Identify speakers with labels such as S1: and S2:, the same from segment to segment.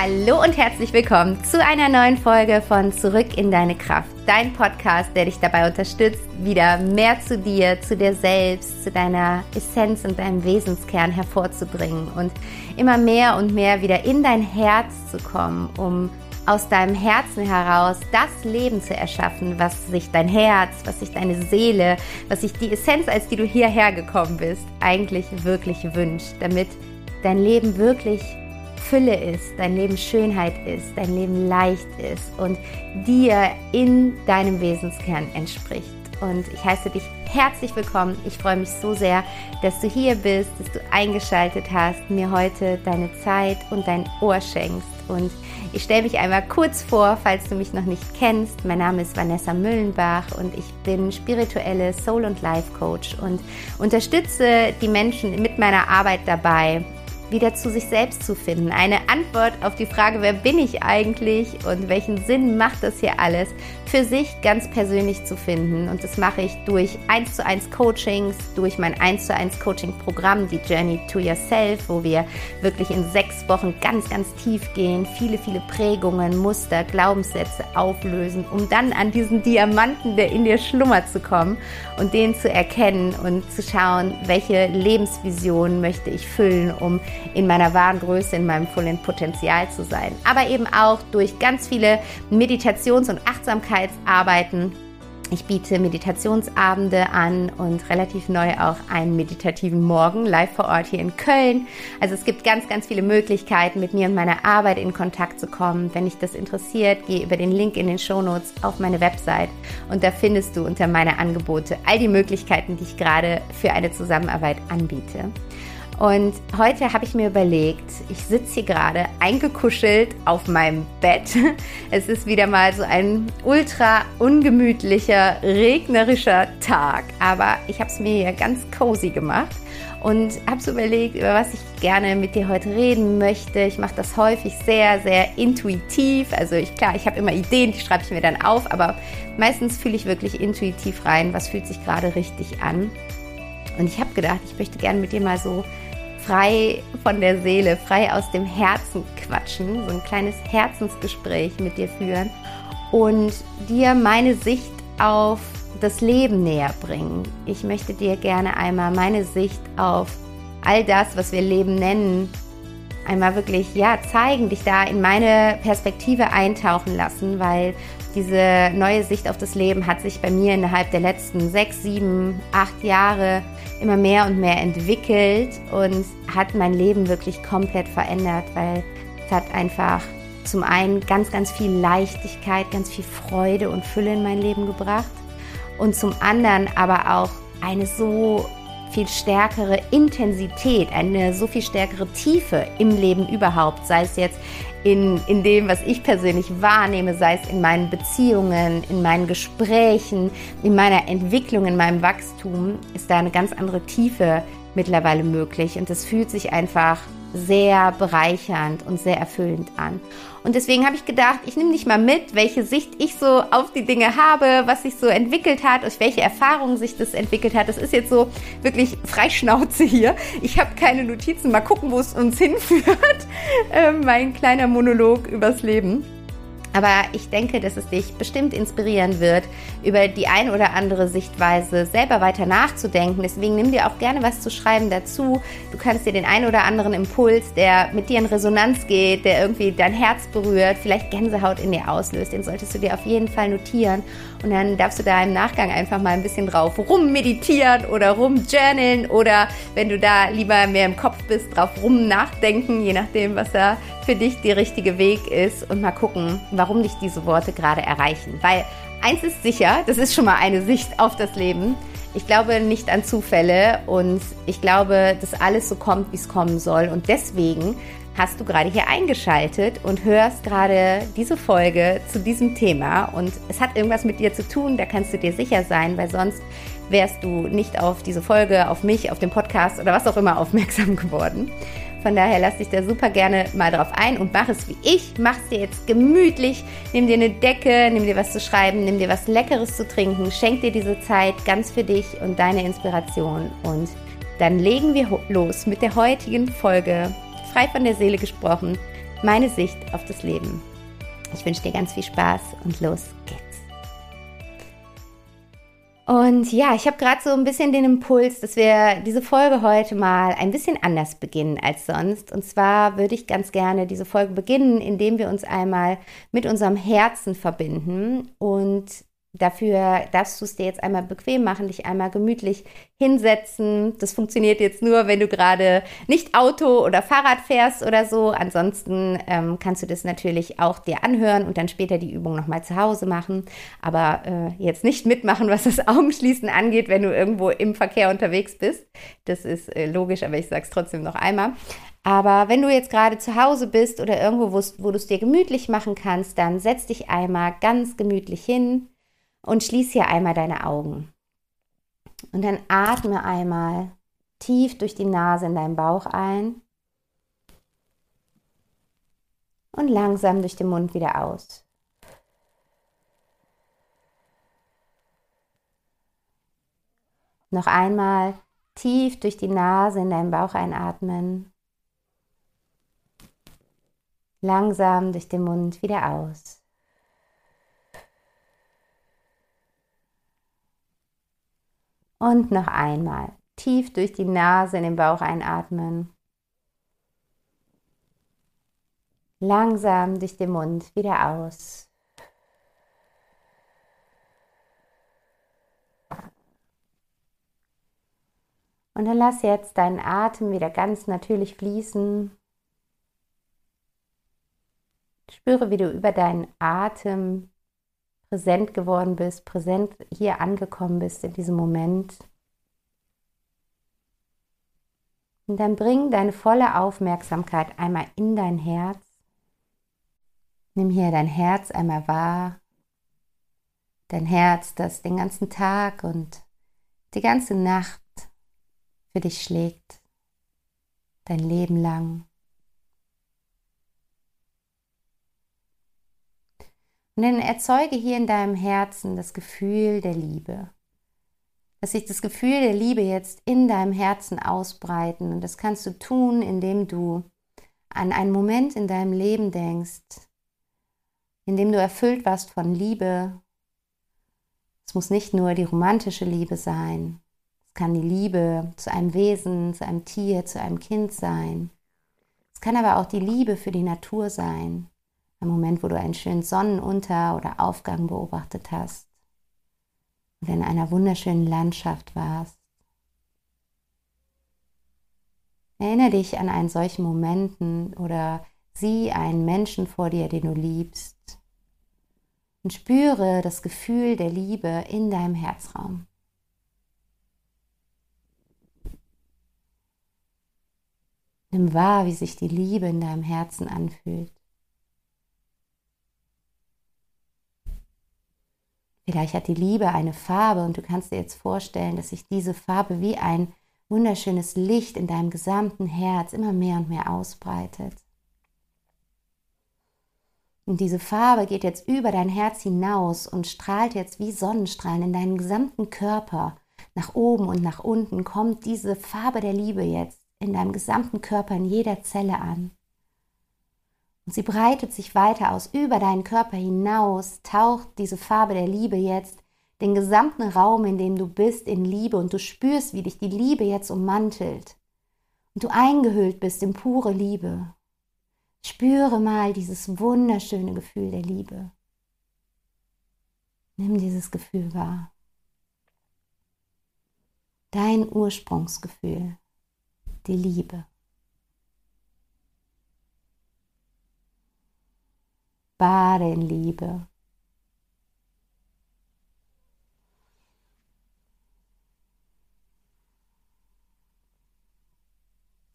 S1: Hallo und herzlich willkommen zu einer neuen Folge von Zurück in deine Kraft. Dein Podcast, der dich dabei unterstützt, wieder mehr zu dir, zu dir selbst, zu deiner Essenz und deinem Wesenskern hervorzubringen und immer mehr und mehr wieder in dein Herz zu kommen, um aus deinem Herzen heraus das Leben zu erschaffen, was sich dein Herz, was sich deine Seele, was sich die Essenz, als die du hierher gekommen bist, eigentlich wirklich wünscht, damit dein Leben wirklich Fülle ist, dein Leben Schönheit ist, dein Leben leicht ist und dir in deinem Wesenskern entspricht. Und ich heiße dich herzlich willkommen. Ich freue mich so sehr, dass du hier bist, dass du eingeschaltet hast, mir heute deine Zeit und dein Ohr schenkst. Und ich stelle mich einmal kurz vor, falls du mich noch nicht kennst. Mein Name ist Vanessa Müllenbach und ich bin spirituelle Soul- und Life-Coach und unterstütze die Menschen mit meiner Arbeit dabei, wieder zu sich selbst zu finden. Eine Antwort auf die Frage, wer bin ich eigentlich und welchen Sinn macht das hier alles, für sich ganz persönlich zu finden. Und das mache ich durch 1 zu 1 Coachings, durch mein 1 zu 1 Coaching-Programm, die Journey to Yourself, wo wir wirklich in sechs Wochen ganz, ganz tief gehen, viele, viele Prägungen, Muster, Glaubenssätze auflösen, um dann an diesen Diamanten, der in dir schlummert, zu kommen und den zu erkennen und zu schauen, welche Lebensvision möchte ich füllen, um in meiner wahren Größe, in meinem vollen Potenzial zu sein. Aber eben auch durch ganz viele Meditations- und Achtsamkeitsarbeiten. Ich biete Meditationsabende an und relativ neu auch einen meditativen Morgen live vor Ort hier in Köln. Also es gibt ganz, ganz viele Möglichkeiten, mit mir und meiner Arbeit in Kontakt zu kommen. Wenn dich das interessiert, geh über den Link in den Shownotes auf meine Website und da findest du unter meine Angebote all die Möglichkeiten, die ich gerade für eine Zusammenarbeit anbiete. Und heute habe ich mir überlegt, ich sitze hier gerade eingekuschelt auf meinem Bett. Es ist wieder mal so ein ultra ungemütlicher, regnerischer Tag, aber ich habe es mir hier ganz cozy gemacht und habe so überlegt, über was ich gerne mit dir heute reden möchte. Ich mache das häufig sehr, sehr intuitiv. Also ich klar, ich habe immer Ideen, die schreibe ich mir dann auf, aber meistens fühle ich wirklich intuitiv rein, was fühlt sich gerade richtig an. Und ich habe gedacht, ich möchte gerne mit dir mal so frei von der Seele, frei aus dem Herzen quatschen, so ein kleines Herzensgespräch mit dir führen und dir meine Sicht auf das Leben näher bringen. Ich möchte dir gerne einmal meine Sicht auf all das, was wir Leben nennen, einmal wirklich ja zeigen, dich da in meine Perspektive eintauchen lassen, weil diese neue Sicht auf das Leben hat sich bei mir innerhalb der letzten sechs, sieben, acht Jahre immer mehr und mehr entwickelt und hat mein Leben wirklich komplett verändert, weil es hat einfach zum einen ganz, ganz viel Leichtigkeit, ganz viel Freude und Fülle in mein Leben gebracht und zum anderen aber auch eine so viel stärkere Intensität, eine so viel stärkere Tiefe im Leben überhaupt, sei es jetzt in, in dem, was ich persönlich wahrnehme, sei es in meinen Beziehungen, in meinen Gesprächen, in meiner Entwicklung, in meinem Wachstum, ist da eine ganz andere Tiefe mittlerweile möglich. Und es fühlt sich einfach sehr bereichernd und sehr erfüllend an. Und deswegen habe ich gedacht, ich nehme dich mal mit, welche Sicht ich so auf die Dinge habe, was sich so entwickelt hat, durch welche Erfahrungen sich das entwickelt hat. Das ist jetzt so wirklich Freischnauze hier. Ich habe keine Notizen. Mal gucken, wo es uns hinführt. Äh, mein kleiner Monolog übers Leben. Aber ich denke, dass es dich bestimmt inspirieren wird, über die ein oder andere Sichtweise selber weiter nachzudenken. Deswegen nimm dir auch gerne was zu schreiben dazu. Du kannst dir den ein oder anderen Impuls, der mit dir in Resonanz geht, der irgendwie dein Herz berührt, vielleicht Gänsehaut in dir auslöst, den solltest du dir auf jeden Fall notieren. Und dann darfst du da im Nachgang einfach mal ein bisschen drauf rummeditieren oder rumjournalen oder wenn du da lieber mehr im Kopf bist, drauf rum nachdenken, je nachdem, was da für dich der richtige Weg ist und mal gucken, warum dich diese Worte gerade erreichen. Weil eins ist sicher, das ist schon mal eine Sicht auf das Leben. Ich glaube nicht an Zufälle und ich glaube, dass alles so kommt, wie es kommen soll. Und deswegen hast du gerade hier eingeschaltet und hörst gerade diese Folge zu diesem Thema. Und es hat irgendwas mit dir zu tun, da kannst du dir sicher sein, weil sonst wärst du nicht auf diese Folge, auf mich, auf den Podcast oder was auch immer aufmerksam geworden. Von daher lass dich da super gerne mal drauf ein und mach es wie ich. Mach es dir jetzt gemütlich. Nimm dir eine Decke, nimm dir was zu schreiben, nimm dir was Leckeres zu trinken. Schenk dir diese Zeit ganz für dich und deine Inspiration. Und dann legen wir los mit der heutigen Folge frei von der Seele gesprochen, meine Sicht auf das Leben. Ich wünsche dir ganz viel Spaß und los geht's. Und ja, ich habe gerade so ein bisschen den Impuls, dass wir diese Folge heute mal ein bisschen anders beginnen als sonst. Und zwar würde ich ganz gerne diese Folge beginnen, indem wir uns einmal mit unserem Herzen verbinden und Dafür darfst du es dir jetzt einmal bequem machen, dich einmal gemütlich hinsetzen. Das funktioniert jetzt nur, wenn du gerade nicht Auto oder Fahrrad fährst oder so. Ansonsten ähm, kannst du das natürlich auch dir anhören und dann später die Übung nochmal zu Hause machen. Aber äh, jetzt nicht mitmachen, was das Augenschließen angeht, wenn du irgendwo im Verkehr unterwegs bist. Das ist äh, logisch, aber ich sage es trotzdem noch einmal. Aber wenn du jetzt gerade zu Hause bist oder irgendwo, wo du es dir gemütlich machen kannst, dann setz dich einmal ganz gemütlich hin und schließ hier einmal deine Augen. Und dann atme einmal tief durch die Nase in deinen Bauch ein und langsam durch den Mund wieder aus. Noch einmal tief durch die Nase in deinen Bauch einatmen. Langsam durch den Mund wieder aus. Und noch einmal tief durch die Nase in den Bauch einatmen. Langsam durch den Mund wieder aus. Und dann lass jetzt deinen Atem wieder ganz natürlich fließen. Spüre, wie du über deinen Atem präsent geworden bist, präsent hier angekommen bist in diesem Moment. Und dann bring deine volle Aufmerksamkeit einmal in dein Herz. Nimm hier dein Herz einmal wahr. Dein Herz, das den ganzen Tag und die ganze Nacht für dich schlägt. Dein Leben lang. Und dann erzeuge hier in deinem Herzen das Gefühl der Liebe. Dass sich das Gefühl der Liebe jetzt in deinem Herzen ausbreiten. Und das kannst du tun, indem du an einen Moment in deinem Leben denkst, in dem du erfüllt warst von Liebe. Es muss nicht nur die romantische Liebe sein. Es kann die Liebe zu einem Wesen, zu einem Tier, zu einem Kind sein. Es kann aber auch die Liebe für die Natur sein. Ein Moment, wo du einen schönen Sonnenunter- oder Aufgang beobachtet hast und in einer wunderschönen Landschaft warst. Erinnere dich an einen solchen Momenten oder sieh einen Menschen vor dir, den du liebst und spüre das Gefühl der Liebe in deinem Herzraum. Nimm wahr, wie sich die Liebe in deinem Herzen anfühlt. Vielleicht hat die Liebe eine Farbe und du kannst dir jetzt vorstellen, dass sich diese Farbe wie ein wunderschönes Licht in deinem gesamten Herz immer mehr und mehr ausbreitet. Und diese Farbe geht jetzt über dein Herz hinaus und strahlt jetzt wie Sonnenstrahlen in deinen gesamten Körper. Nach oben und nach unten kommt diese Farbe der Liebe jetzt in deinem gesamten Körper, in jeder Zelle an. Und sie breitet sich weiter aus über deinen Körper hinaus, taucht diese Farbe der Liebe jetzt den gesamten Raum, in dem du bist, in Liebe und du spürst, wie dich die Liebe jetzt ummantelt und du eingehüllt bist in pure Liebe. Spüre mal dieses wunderschöne Gefühl der Liebe. Nimm dieses Gefühl wahr. Dein Ursprungsgefühl, die Liebe. Bade in Liebe.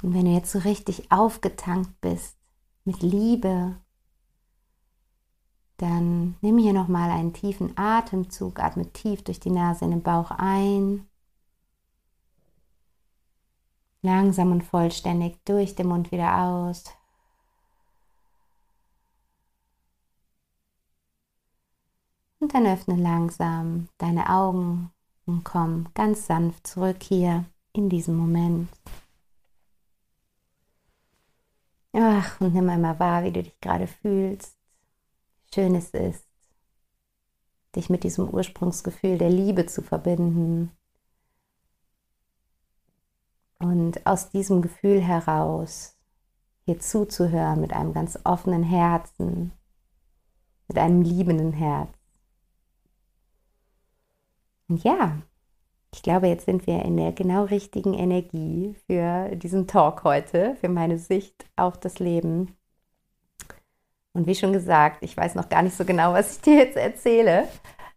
S1: Und wenn du jetzt so richtig aufgetankt bist mit Liebe, dann nimm hier nochmal einen tiefen Atemzug, atme tief durch die Nase in den Bauch ein. Langsam und vollständig durch den Mund wieder aus. Und dann öffne langsam deine Augen und komm ganz sanft zurück hier in diesem Moment. Ach, und nimm einmal wahr, wie du dich gerade fühlst. Schön es ist, dich mit diesem Ursprungsgefühl der Liebe zu verbinden. Und aus diesem Gefühl heraus hier zuzuhören mit einem ganz offenen Herzen, mit einem liebenden Herz. Ja, ich glaube, jetzt sind wir in der genau richtigen Energie für diesen Talk heute, für meine Sicht auf das Leben. Und wie schon gesagt, ich weiß noch gar nicht so genau, was ich dir jetzt erzähle.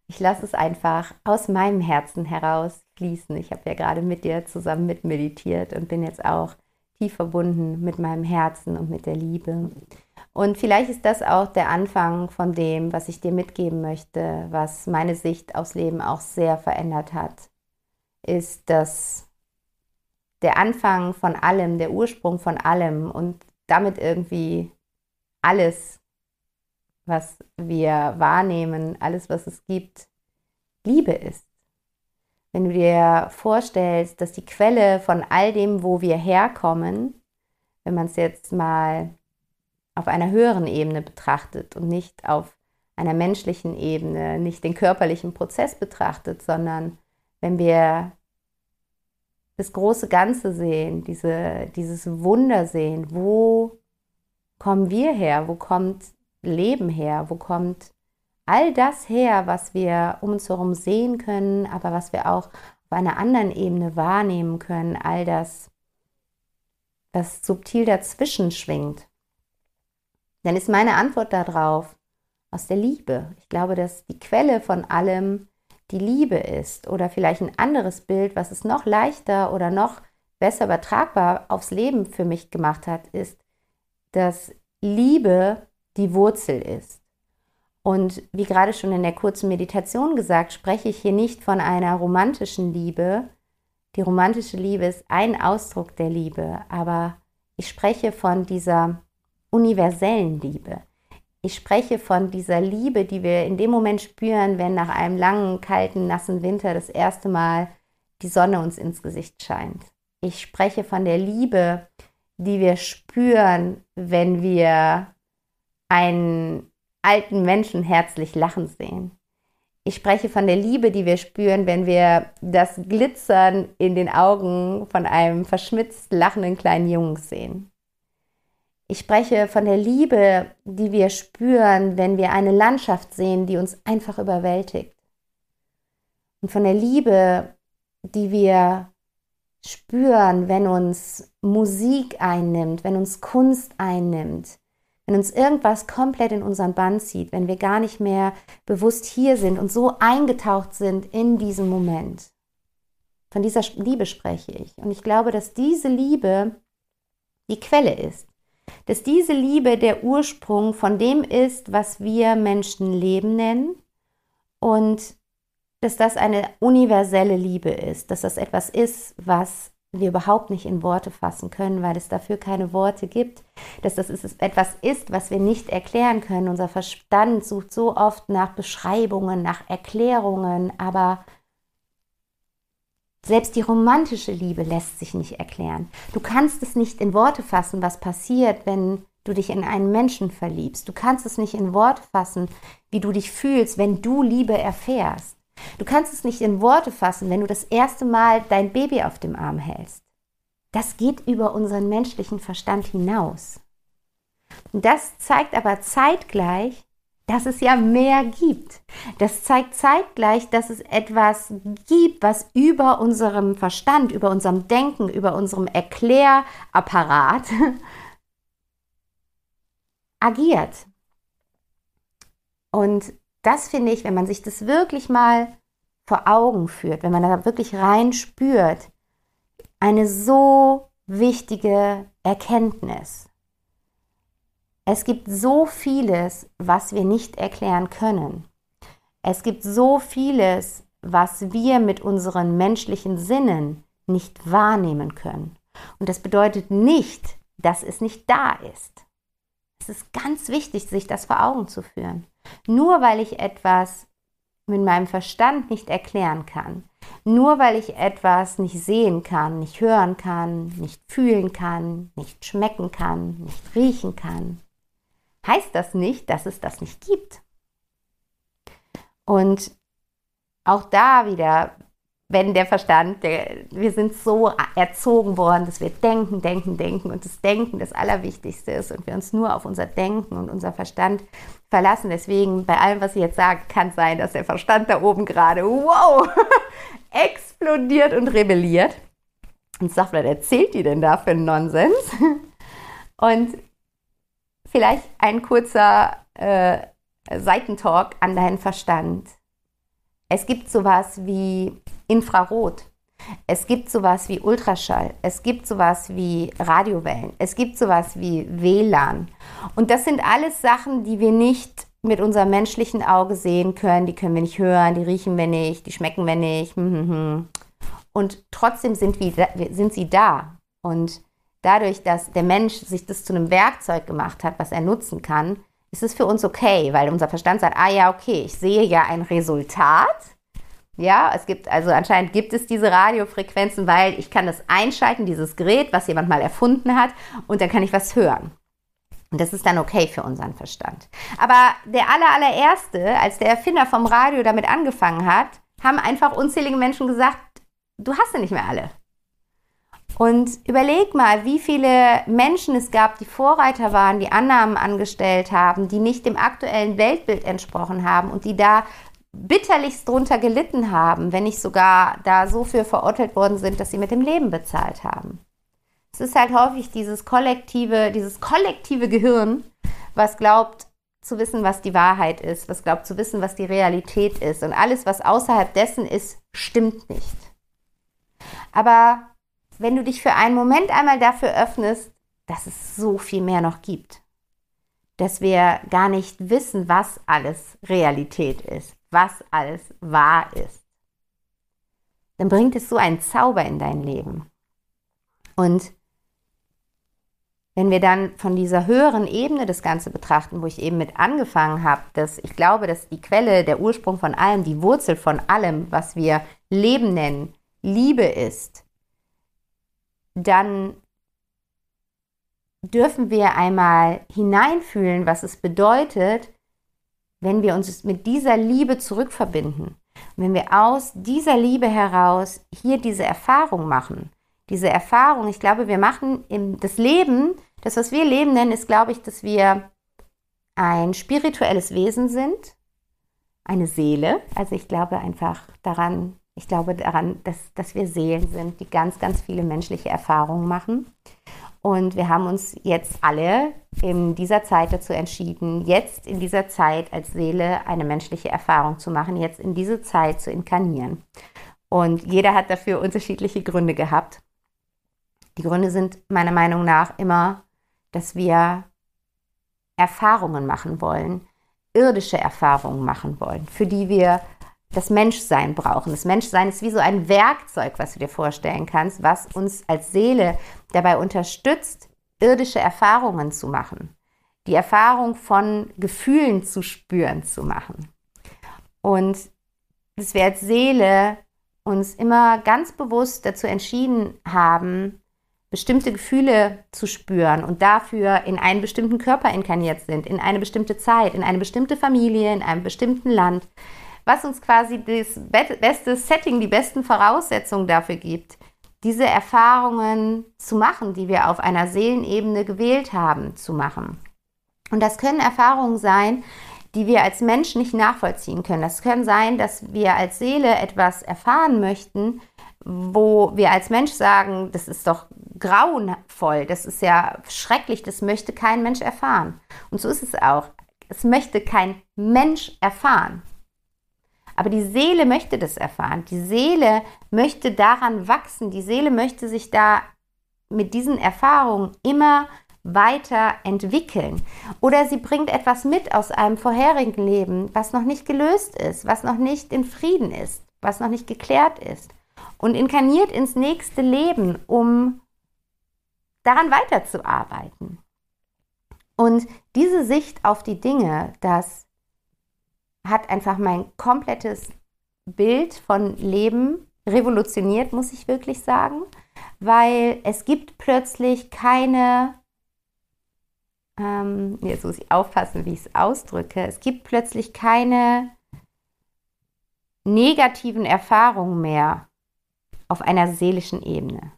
S1: Ich lasse es einfach aus meinem Herzen heraus fließen. Ich habe ja gerade mit dir zusammen mit meditiert und bin jetzt auch tief verbunden mit meinem Herzen und mit der Liebe. Und vielleicht ist das auch der Anfang von dem, was ich dir mitgeben möchte, was meine Sicht aufs Leben auch sehr verändert hat, ist, dass der Anfang von allem, der Ursprung von allem und damit irgendwie alles, was wir wahrnehmen, alles, was es gibt, Liebe ist. Wenn du dir vorstellst, dass die Quelle von all dem, wo wir herkommen, wenn man es jetzt mal auf einer höheren Ebene betrachtet und nicht auf einer menschlichen Ebene, nicht den körperlichen Prozess betrachtet, sondern wenn wir das große Ganze sehen, diese, dieses Wunder sehen, wo kommen wir her, wo kommt Leben her, wo kommt all das her, was wir um uns herum sehen können, aber was wir auch auf einer anderen Ebene wahrnehmen können, all das, was subtil dazwischen schwingt, dann ist meine Antwort darauf aus der Liebe. Ich glaube, dass die Quelle von allem die Liebe ist oder vielleicht ein anderes Bild, was es noch leichter oder noch besser übertragbar aufs Leben für mich gemacht hat, ist, dass Liebe die Wurzel ist. Und wie gerade schon in der kurzen Meditation gesagt, spreche ich hier nicht von einer romantischen Liebe. Die romantische Liebe ist ein Ausdruck der Liebe, aber ich spreche von dieser universellen Liebe. Ich spreche von dieser Liebe, die wir in dem Moment spüren, wenn nach einem langen, kalten, nassen Winter das erste Mal die Sonne uns ins Gesicht scheint. Ich spreche von der Liebe, die wir spüren, wenn wir einen alten Menschen herzlich lachen sehen. Ich spreche von der Liebe, die wir spüren, wenn wir das Glitzern in den Augen von einem verschmitzt lachenden kleinen Jungen sehen. Ich spreche von der Liebe, die wir spüren, wenn wir eine Landschaft sehen, die uns einfach überwältigt. Und von der Liebe, die wir spüren, wenn uns Musik einnimmt, wenn uns Kunst einnimmt, wenn uns irgendwas komplett in unseren Bann zieht, wenn wir gar nicht mehr bewusst hier sind und so eingetaucht sind in diesem Moment. Von dieser Liebe spreche ich. Und ich glaube, dass diese Liebe die Quelle ist. Dass diese Liebe der Ursprung von dem ist, was wir Menschen Leben nennen. Und dass das eine universelle Liebe ist. Dass das etwas ist, was wir überhaupt nicht in Worte fassen können, weil es dafür keine Worte gibt, dass das etwas ist, was wir nicht erklären können. Unser Verstand sucht so oft nach Beschreibungen, nach Erklärungen, aber selbst die romantische Liebe lässt sich nicht erklären. Du kannst es nicht in Worte fassen, was passiert, wenn du dich in einen Menschen verliebst. Du kannst es nicht in Worte fassen, wie du dich fühlst, wenn du Liebe erfährst. Du kannst es nicht in Worte fassen, wenn du das erste Mal dein Baby auf dem Arm hältst. Das geht über unseren menschlichen Verstand hinaus. Und das zeigt aber zeitgleich, dass es ja mehr gibt. Das zeigt zeitgleich, dass es etwas gibt, was über unserem Verstand, über unserem Denken, über unserem Erklärapparat agiert. Und das finde ich, wenn man sich das wirklich mal vor Augen führt, wenn man da wirklich rein spürt, eine so wichtige Erkenntnis. Es gibt so vieles, was wir nicht erklären können. Es gibt so vieles, was wir mit unseren menschlichen Sinnen nicht wahrnehmen können. Und das bedeutet nicht, dass es nicht da ist. Es ist ganz wichtig, sich das vor Augen zu führen. Nur weil ich etwas mit meinem Verstand nicht erklären kann, Nur weil ich etwas nicht sehen kann, nicht hören kann, nicht fühlen kann, nicht schmecken kann, nicht riechen kann, heißt das nicht, dass es das nicht gibt. Und auch da wieder, wenn der Verstand, der, wir sind so erzogen worden, dass wir denken, denken, denken und das Denken das Allerwichtigste ist und wir uns nur auf unser Denken und unser Verstand verlassen. Deswegen, bei allem, was ich jetzt sage, kann sein, dass der Verstand da oben gerade, wow, explodiert und rebelliert. Und sagt, was erzählt die denn da für einen Nonsens? Und vielleicht ein kurzer äh, Seitentalk an deinen Verstand. Es gibt sowas wie Infrarot. Es gibt sowas wie Ultraschall. Es gibt sowas wie Radiowellen. Es gibt sowas wie WLAN. Und das sind alles Sachen, die wir nicht mit unserem menschlichen Auge sehen können. Die können wir nicht hören, die riechen wir nicht, die schmecken wir nicht. Hm, hm, hm. Und trotzdem sind, wir, sind sie da. Und dadurch, dass der Mensch sich das zu einem Werkzeug gemacht hat, was er nutzen kann, ist es für uns okay, weil unser Verstand sagt, ah ja, okay, ich sehe ja ein Resultat ja, es gibt, also anscheinend gibt es diese Radiofrequenzen, weil ich kann das einschalten, dieses Gerät, was jemand mal erfunden hat, und dann kann ich was hören. Und das ist dann okay für unseren Verstand. Aber der aller, allererste, als der Erfinder vom Radio damit angefangen hat, haben einfach unzählige Menschen gesagt, du hast sie nicht mehr alle. Und überleg mal, wie viele Menschen es gab, die Vorreiter waren, die Annahmen angestellt haben, die nicht dem aktuellen Weltbild entsprochen haben und die da bitterlichst drunter gelitten haben, wenn nicht sogar da so viel verurteilt worden sind, dass sie mit dem Leben bezahlt haben. Es ist halt häufig dieses kollektive, dieses kollektive Gehirn, was glaubt zu wissen, was die Wahrheit ist, was glaubt zu wissen, was die Realität ist und alles, was außerhalb dessen ist, stimmt nicht. Aber wenn du dich für einen Moment einmal dafür öffnest, dass es so viel mehr noch gibt, dass wir gar nicht wissen, was alles Realität ist, was alles wahr ist, dann bringt es so einen Zauber in dein Leben. Und wenn wir dann von dieser höheren Ebene das Ganze betrachten, wo ich eben mit angefangen habe, dass ich glaube, dass die Quelle, der Ursprung von allem, die Wurzel von allem, was wir Leben nennen, Liebe ist, dann dürfen wir einmal hineinfühlen, was es bedeutet, wenn wir uns mit dieser Liebe zurückverbinden, wenn wir aus dieser Liebe heraus hier diese Erfahrung machen, diese Erfahrung, ich glaube, wir machen im, das Leben, das, was wir Leben nennen, ist, glaube ich, dass wir ein spirituelles Wesen sind, eine Seele. Also ich glaube einfach daran, ich glaube daran, dass, dass wir Seelen sind, die ganz, ganz viele menschliche Erfahrungen machen. Und wir haben uns jetzt alle in dieser Zeit dazu entschieden, jetzt in dieser Zeit als Seele eine menschliche Erfahrung zu machen, jetzt in diese Zeit zu inkarnieren. Und jeder hat dafür unterschiedliche Gründe gehabt. Die Gründe sind meiner Meinung nach immer, dass wir Erfahrungen machen wollen, irdische Erfahrungen machen wollen, für die wir das Menschsein brauchen. Das Menschsein ist wie so ein Werkzeug, was du dir vorstellen kannst, was uns als Seele dabei unterstützt, irdische Erfahrungen zu machen. Die Erfahrung von Gefühlen zu spüren zu machen. Und dass wir als Seele uns immer ganz bewusst dazu entschieden haben, bestimmte Gefühle zu spüren und dafür in einen bestimmten Körper inkarniert sind, in eine bestimmte Zeit, in eine bestimmte Familie, in einem bestimmten Land, was uns quasi das beste Setting, die besten Voraussetzungen dafür gibt, diese Erfahrungen zu machen, die wir auf einer Seelenebene gewählt haben, zu machen. Und das können Erfahrungen sein, die wir als Mensch nicht nachvollziehen können. Das können sein, dass wir als Seele etwas erfahren möchten, wo wir als Mensch sagen, das ist doch grauenvoll, das ist ja schrecklich, das möchte kein Mensch erfahren. Und so ist es auch. Es möchte kein Mensch erfahren. Aber die Seele möchte das erfahren. Die Seele möchte daran wachsen. Die Seele möchte sich da mit diesen Erfahrungen immer weiter entwickeln. Oder sie bringt etwas mit aus einem vorherigen Leben, was noch nicht gelöst ist, was noch nicht in Frieden ist, was noch nicht geklärt ist. Und inkarniert ins nächste Leben, um daran weiterzuarbeiten. Und diese Sicht auf die Dinge, dass hat einfach mein komplettes Bild von Leben revolutioniert, muss ich wirklich sagen, weil es gibt plötzlich keine, ähm, jetzt muss ich aufpassen, wie ich es ausdrücke, es gibt plötzlich keine negativen Erfahrungen mehr auf einer seelischen Ebene.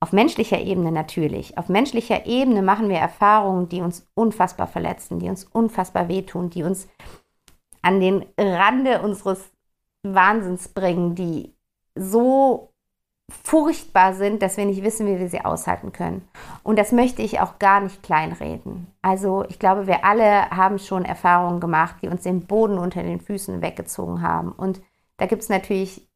S1: Auf menschlicher Ebene natürlich. Auf menschlicher Ebene machen wir Erfahrungen, die uns unfassbar verletzen, die uns unfassbar wehtun, die uns an den Rande unseres Wahnsinns bringen, die so furchtbar sind, dass wir nicht wissen, wie wir sie aushalten können. Und das möchte ich auch gar nicht kleinreden. Also ich glaube, wir alle haben schon Erfahrungen gemacht, die uns den Boden unter den Füßen weggezogen haben. Und da gibt es natürlich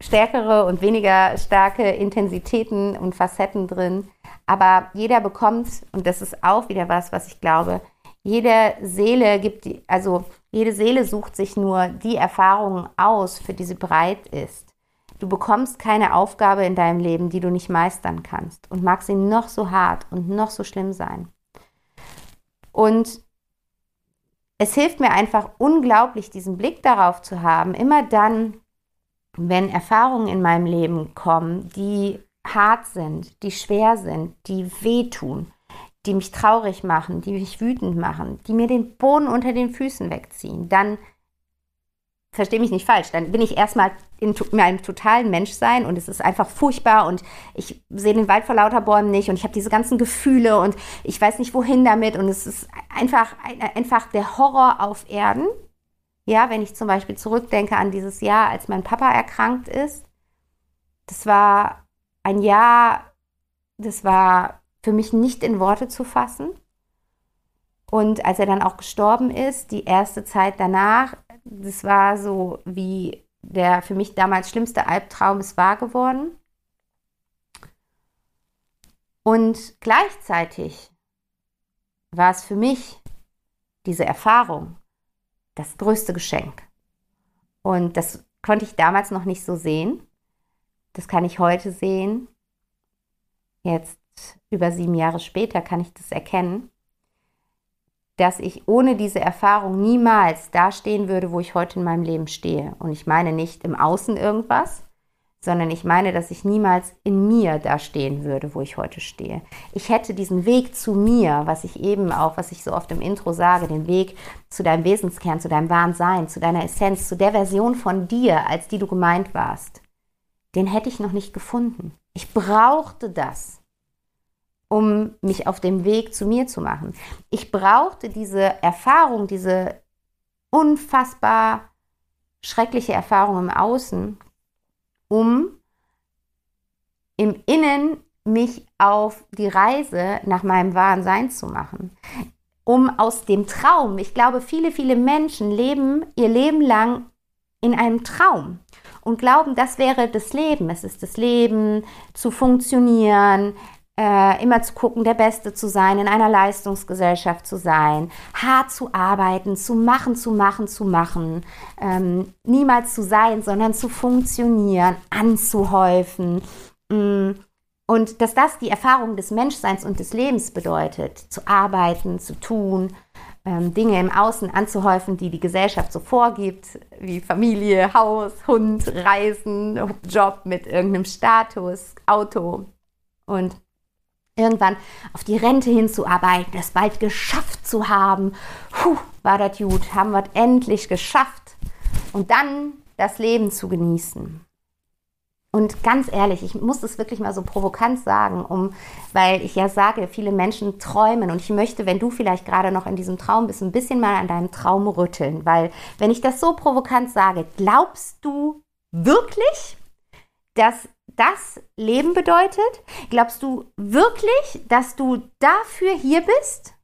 S1: stärkere und weniger starke Intensitäten und Facetten drin. Aber jeder bekommt, und das ist auch wieder was, was ich glaube, jede Seele gibt, die, also jede Seele sucht sich nur die Erfahrungen aus, für die sie bereit ist. Du bekommst keine Aufgabe in deinem Leben, die du nicht meistern kannst und mag sie noch so hart und noch so schlimm sein. Und es hilft mir einfach unglaublich, diesen Blick darauf zu haben, immer dann, wenn Erfahrungen in meinem Leben kommen, die hart sind, die schwer sind, die wehtun, die mich traurig machen, die mich wütend machen, die mir den Boden unter den Füßen wegziehen, dann verstehe mich nicht falsch, dann bin ich erstmal in meinem totalen Menschsein und es ist einfach furchtbar und ich sehe den Wald vor lauter Bäumen nicht und ich habe diese ganzen Gefühle und ich weiß nicht wohin damit und es ist einfach, einfach der Horror auf Erden. Ja, wenn ich zum Beispiel zurückdenke an dieses Jahr, als mein Papa erkrankt ist, das war ein Jahr, das war für mich nicht in Worte zu fassen. Und als er dann auch gestorben ist, die erste Zeit danach, das war so wie der für mich damals schlimmste Albtraum ist wahr geworden. Und gleichzeitig war es für mich diese Erfahrung das größte Geschenk. Und das konnte ich damals noch nicht so sehen. Das kann ich heute sehen. Jetzt über sieben Jahre später kann ich das erkennen, dass ich ohne diese Erfahrung niemals dastehen würde, wo ich heute in meinem Leben stehe. Und ich meine nicht im Außen irgendwas, sondern ich meine, dass ich niemals in mir da stehen würde, wo ich heute stehe. Ich hätte diesen Weg zu mir, was ich eben auch, was ich so oft im Intro sage, den Weg zu deinem Wesenskern, zu deinem wahren Sein, zu deiner Essenz, zu der Version von dir, als die du gemeint warst, den hätte ich noch nicht gefunden. Ich brauchte das um mich auf dem Weg zu mir zu machen. Ich brauchte diese Erfahrung, diese unfassbar schreckliche Erfahrung im Außen, um im Innen mich auf die Reise nach meinem wahren Sein zu machen. Um aus dem Traum, ich glaube, viele, viele Menschen leben ihr Leben lang in einem Traum und glauben, das wäre das Leben. Es ist das Leben, zu funktionieren, äh, immer zu gucken, der Beste zu sein, in einer Leistungsgesellschaft zu sein, hart zu arbeiten, zu machen, zu machen, zu machen, ähm, niemals zu sein, sondern zu funktionieren, anzuhäufen. Mm. Und dass das die Erfahrung des Menschseins und des Lebens bedeutet, zu arbeiten, zu tun, ähm, Dinge im Außen anzuhäufen, die die Gesellschaft so vorgibt, wie Familie, Haus, Hund, Reisen, Job mit irgendeinem Status, Auto. Und irgendwann auf die Rente hinzuarbeiten, das bald geschafft zu haben. Puh, war das gut, haben wir endlich geschafft. Und dann das Leben zu genießen. Und ganz ehrlich, ich muss es wirklich mal so provokant sagen, um, weil ich ja sage, viele Menschen träumen und ich möchte, wenn du vielleicht gerade noch in diesem Traum bist, ein bisschen mal an deinem Traum rütteln, weil wenn ich das so provokant sage, glaubst du wirklich, dass das Leben bedeutet? Glaubst du wirklich, dass du dafür hier bist?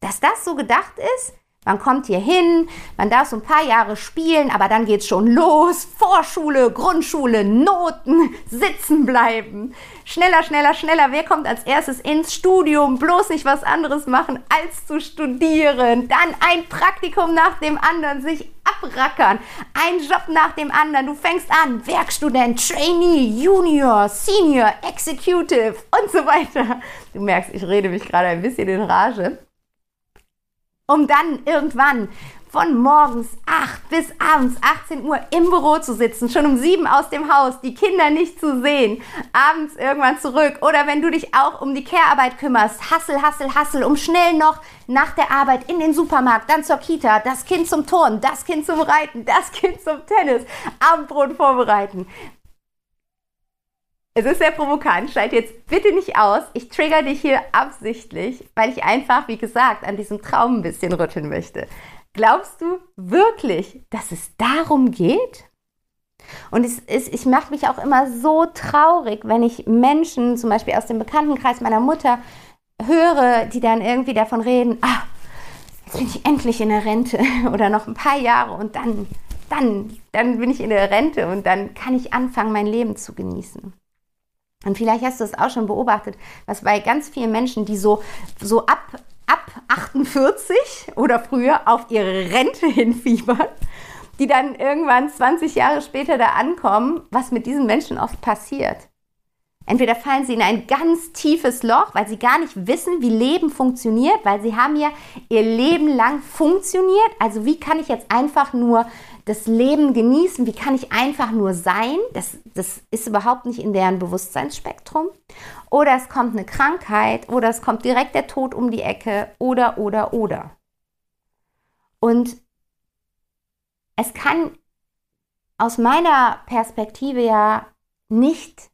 S1: Dass das so gedacht ist? Man kommt hier hin, man darf so ein paar Jahre spielen, aber dann geht's schon los. Vorschule, Grundschule, Noten, sitzen bleiben. Schneller, schneller, schneller. Wer kommt als erstes ins Studium? Bloß nicht was anderes machen, als zu studieren. Dann ein Praktikum nach dem anderen, sich abrackern. Ein Job nach dem anderen. Du fängst an, Werkstudent, Trainee, Junior, Senior, Executive und so weiter. Du merkst, ich rede mich gerade ein bisschen in Rage um dann irgendwann von morgens 8 bis abends 18 Uhr im Büro zu sitzen, schon um 7 aus dem Haus, die Kinder nicht zu sehen, abends irgendwann zurück oder wenn du dich auch um die Care-Arbeit kümmerst, hassel, hassel, hassel, um schnell noch nach der Arbeit in den Supermarkt, dann zur Kita, das Kind zum Turnen, das Kind zum Reiten, das Kind zum Tennis, Abendbrot vorbereiten. Es ist sehr provokant, schalt jetzt bitte nicht aus. Ich trigger dich hier absichtlich, weil ich einfach, wie gesagt, an diesem Traum ein bisschen rütteln möchte. Glaubst du wirklich, dass es darum geht? Und es ist, ich mache mich auch immer so traurig, wenn ich Menschen, zum Beispiel aus dem Bekanntenkreis meiner Mutter, höre, die dann irgendwie davon reden, ah, jetzt bin ich endlich in der Rente oder noch ein paar Jahre und dann, dann, dann bin ich in der Rente und dann kann ich anfangen, mein Leben zu genießen. Und vielleicht hast du es auch schon beobachtet, was bei ganz vielen Menschen, die so, so ab, ab 48 oder früher auf ihre Rente hinfiebern, die dann irgendwann 20 Jahre später da ankommen, was mit diesen Menschen oft passiert. Entweder fallen sie in ein ganz tiefes Loch, weil sie gar nicht wissen, wie Leben funktioniert, weil sie haben ja ihr Leben lang funktioniert. Also wie kann ich jetzt einfach nur das Leben genießen? Wie kann ich einfach nur sein? Das, das ist überhaupt nicht in deren Bewusstseinsspektrum. Oder es kommt eine Krankheit oder es kommt direkt der Tod um die Ecke oder, oder, oder. Und es kann aus meiner Perspektive ja nicht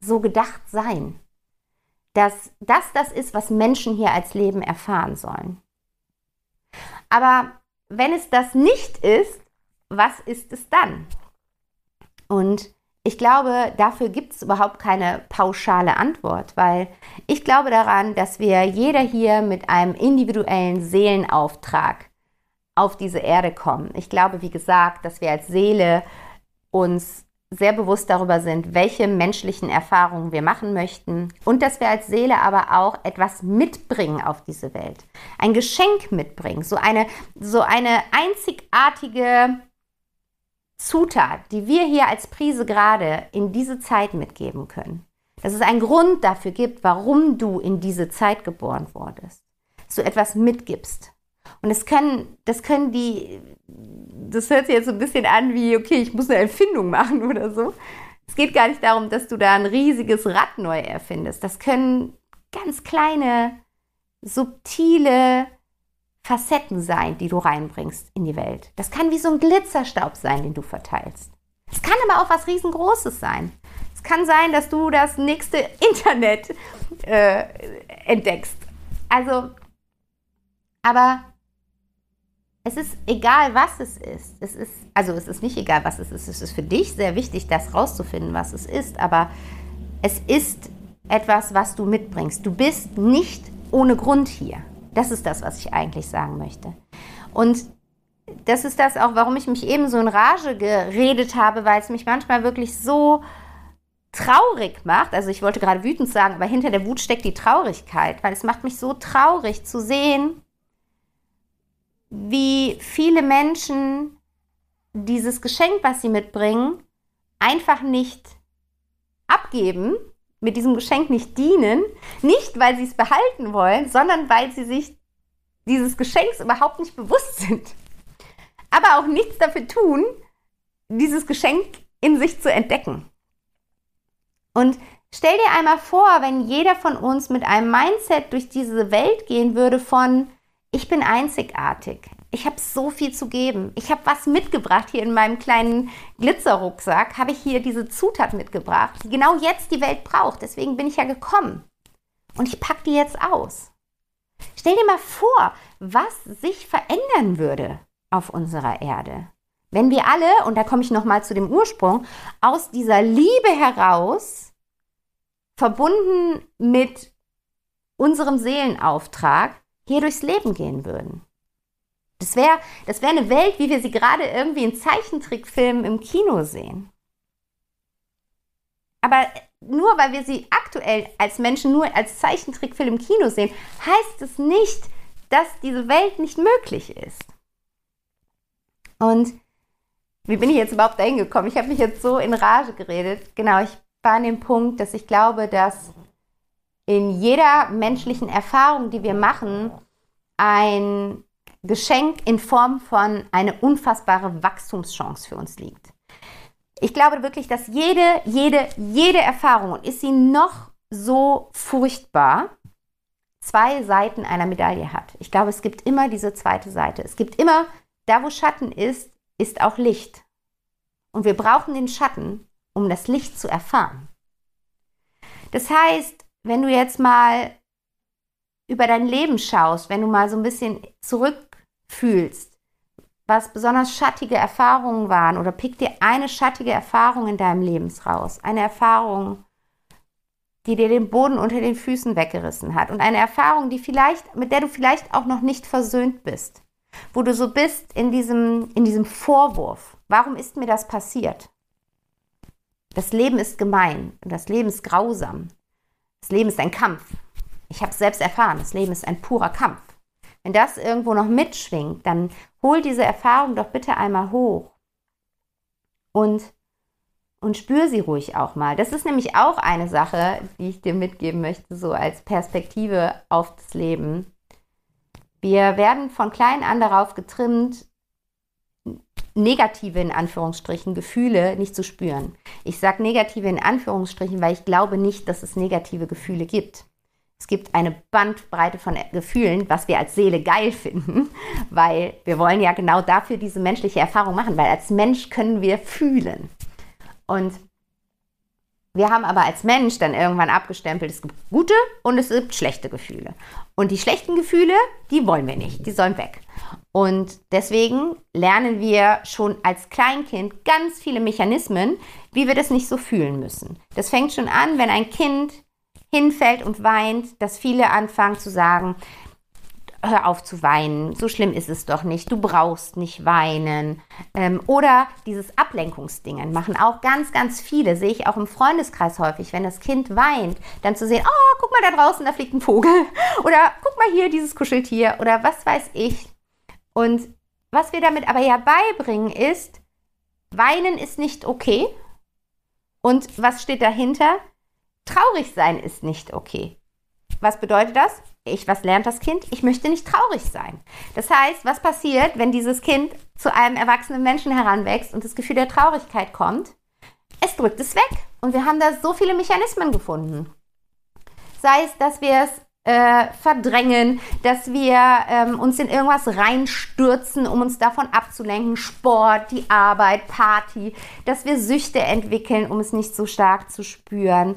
S1: so gedacht sein, dass das das ist, was Menschen hier als Leben erfahren sollen. Aber wenn es das nicht ist, was ist es dann? Und ich glaube, dafür gibt es überhaupt keine pauschale Antwort, weil ich glaube daran, dass wir jeder hier mit einem individuellen Seelenauftrag auf diese Erde kommen. Ich glaube, wie gesagt, dass wir als Seele uns sehr bewusst darüber sind, welche menschlichen Erfahrungen wir machen möchten und dass wir als Seele aber auch etwas mitbringen auf diese Welt. Ein Geschenk mitbringen, so eine, so eine einzigartige Zutat, die wir hier als Prise gerade in diese Zeit mitgeben können. Dass es einen Grund dafür gibt, warum du in diese Zeit geboren wurdest. Dass du etwas mitgibst. Und es können, das können die, das hört sich jetzt so ein bisschen an wie, okay, ich muss eine Erfindung machen oder so. Es geht gar nicht darum, dass du da ein riesiges Rad neu erfindest. Das können ganz kleine, subtile Facetten sein, die du reinbringst in die Welt. Das kann wie so ein Glitzerstaub sein, den du verteilst. Es kann aber auch was riesengroßes sein. Es kann sein, dass du das nächste Internet äh, entdeckst. Also, aber es ist egal, was es ist. Es ist, also es ist nicht egal, was es ist. Es ist für dich sehr wichtig, das rauszufinden, was es ist. Aber es ist etwas, was du mitbringst. Du bist nicht ohne Grund hier. Das ist das, was ich eigentlich sagen möchte. Und das ist das auch, warum ich mich eben so in Rage geredet habe, weil es mich manchmal wirklich so traurig macht. Also ich wollte gerade wütend sagen, aber hinter der Wut steckt die Traurigkeit, weil es macht mich so traurig zu sehen, wie viele Menschen dieses Geschenk, was sie mitbringen, einfach nicht abgeben, mit diesem Geschenk nicht dienen, nicht weil sie es behalten wollen, sondern weil sie sich dieses Geschenks überhaupt nicht bewusst sind. Aber auch nichts dafür tun, dieses Geschenk in sich zu entdecken. Und stell dir einmal vor, wenn jeder von uns mit einem Mindset durch diese Welt gehen würde von, ich bin einzigartig. Ich habe so viel zu geben. Ich habe was mitgebracht hier in meinem kleinen Glitzerrucksack. Habe ich hier diese Zutat mitgebracht, die genau jetzt die Welt braucht. Deswegen bin ich ja gekommen. Und ich packe die jetzt aus. Stell dir mal vor, was sich verändern würde auf unserer Erde. Wenn wir alle, und da komme ich nochmal zu dem Ursprung, aus dieser Liebe heraus, verbunden mit unserem Seelenauftrag, hier durchs Leben gehen würden. Das wäre das wär eine Welt, wie wir sie gerade irgendwie in Zeichentrickfilmen im Kino sehen. Aber nur weil wir sie aktuell als Menschen nur als Zeichentrickfilm im Kino sehen, heißt es nicht, dass diese Welt nicht möglich ist. Und wie bin ich jetzt überhaupt dahin gekommen? Ich habe mich jetzt so in Rage geredet. Genau, ich war an dem Punkt, dass ich glaube, dass in jeder menschlichen Erfahrung, die wir machen, ein Geschenk in Form von eine unfassbare Wachstumschance für uns liegt. Ich glaube wirklich, dass jede, jede, jede Erfahrung, und ist sie noch so furchtbar, zwei Seiten einer Medaille hat. Ich glaube, es gibt immer diese zweite Seite. Es gibt immer, da wo Schatten ist, ist auch Licht. Und wir brauchen den Schatten, um das Licht zu erfahren. Das heißt, wenn du jetzt mal über dein Leben schaust, wenn du mal so ein bisschen zurückfühlst, was besonders schattige Erfahrungen waren oder pick dir eine schattige Erfahrung in deinem Leben raus. Eine Erfahrung, die dir den Boden unter den Füßen weggerissen hat und eine Erfahrung, die vielleicht, mit der du vielleicht auch noch nicht versöhnt bist, wo du so bist in diesem, in diesem Vorwurf. Warum ist mir das passiert? Das Leben ist gemein und das Leben ist grausam. Das Leben ist ein Kampf. Ich habe es selbst erfahren, das Leben ist ein purer Kampf. Wenn das irgendwo noch mitschwingt, dann hol diese Erfahrung doch bitte einmal hoch und, und spür sie ruhig auch mal. Das ist nämlich auch eine Sache, die ich dir mitgeben möchte, so als Perspektive auf das Leben. Wir werden von klein an darauf getrimmt, negative in Anführungsstrichen Gefühle nicht zu spüren. Ich sage negative in Anführungsstrichen, weil ich glaube nicht, dass es negative Gefühle gibt. Es gibt eine Bandbreite von Gefühlen, was wir als Seele geil finden, weil wir wollen ja genau dafür diese menschliche Erfahrung machen, weil als Mensch können wir fühlen. Und wir haben aber als Mensch dann irgendwann abgestempelt, es gibt gute und es gibt schlechte Gefühle. Und die schlechten Gefühle, die wollen wir nicht, die sollen weg. Und deswegen lernen wir schon als Kleinkind ganz viele Mechanismen, wie wir das nicht so fühlen müssen. Das fängt schon an, wenn ein Kind hinfällt und weint, dass viele anfangen zu sagen, hör auf zu weinen, so schlimm ist es doch nicht, du brauchst nicht weinen. Ähm, oder dieses Ablenkungsdingen machen auch ganz, ganz viele, sehe ich auch im Freundeskreis häufig, wenn das Kind weint, dann zu sehen, oh, guck mal da draußen, da fliegt ein Vogel. Oder guck mal hier, dieses Kuscheltier. Oder was weiß ich. Und was wir damit aber ja beibringen ist, weinen ist nicht okay. Und was steht dahinter? Traurig sein ist nicht okay. Was bedeutet das? Ich, was lernt das Kind? Ich möchte nicht traurig sein. Das heißt, was passiert, wenn dieses Kind zu einem erwachsenen Menschen heranwächst und das Gefühl der Traurigkeit kommt? Es drückt es weg. Und wir haben da so viele Mechanismen gefunden. Sei es, dass wir es äh, verdrängen, dass wir ähm, uns in irgendwas reinstürzen, um uns davon abzulenken. Sport, die Arbeit, Party, dass wir Süchte entwickeln, um es nicht so stark zu spüren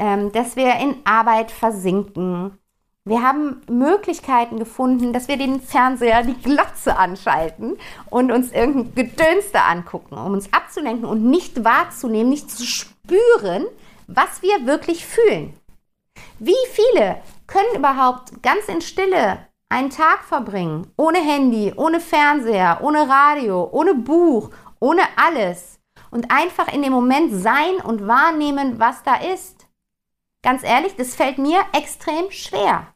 S1: ähm, dass wir in Arbeit versinken. Wir haben Möglichkeiten gefunden, dass wir den Fernseher, die Glotze anschalten und uns irgendein Gedönste angucken, um uns abzulenken und nicht wahrzunehmen, nicht zu spüren, was wir wirklich fühlen. Wie viele können überhaupt ganz in Stille einen Tag verbringen, ohne Handy, ohne Fernseher, ohne Radio, ohne Buch, ohne alles und einfach in dem Moment sein und wahrnehmen, was da ist? Ganz ehrlich, das fällt mir extrem schwer,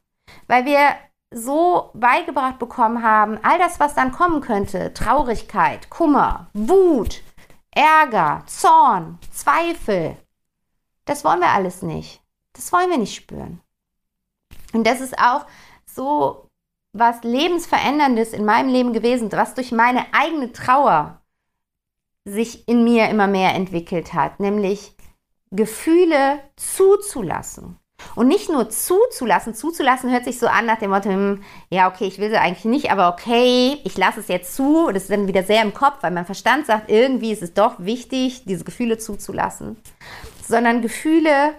S1: weil wir so beigebracht bekommen haben, all das, was dann kommen könnte, Traurigkeit, Kummer, Wut, Ärger, Zorn, Zweifel, das wollen wir alles nicht. Das wollen wir nicht spüren. Und das ist auch so was lebensveränderndes in meinem Leben gewesen, was durch meine eigene Trauer sich in mir immer mehr entwickelt hat, nämlich Gefühle zuzulassen. Und nicht nur zuzulassen, zuzulassen hört sich so an nach dem Motto, hm, ja, okay, ich will sie eigentlich nicht, aber okay, ich lasse es jetzt zu. Das ist dann wieder sehr im Kopf, weil mein Verstand sagt, irgendwie ist es doch wichtig, diese Gefühle zuzulassen. Sondern Gefühle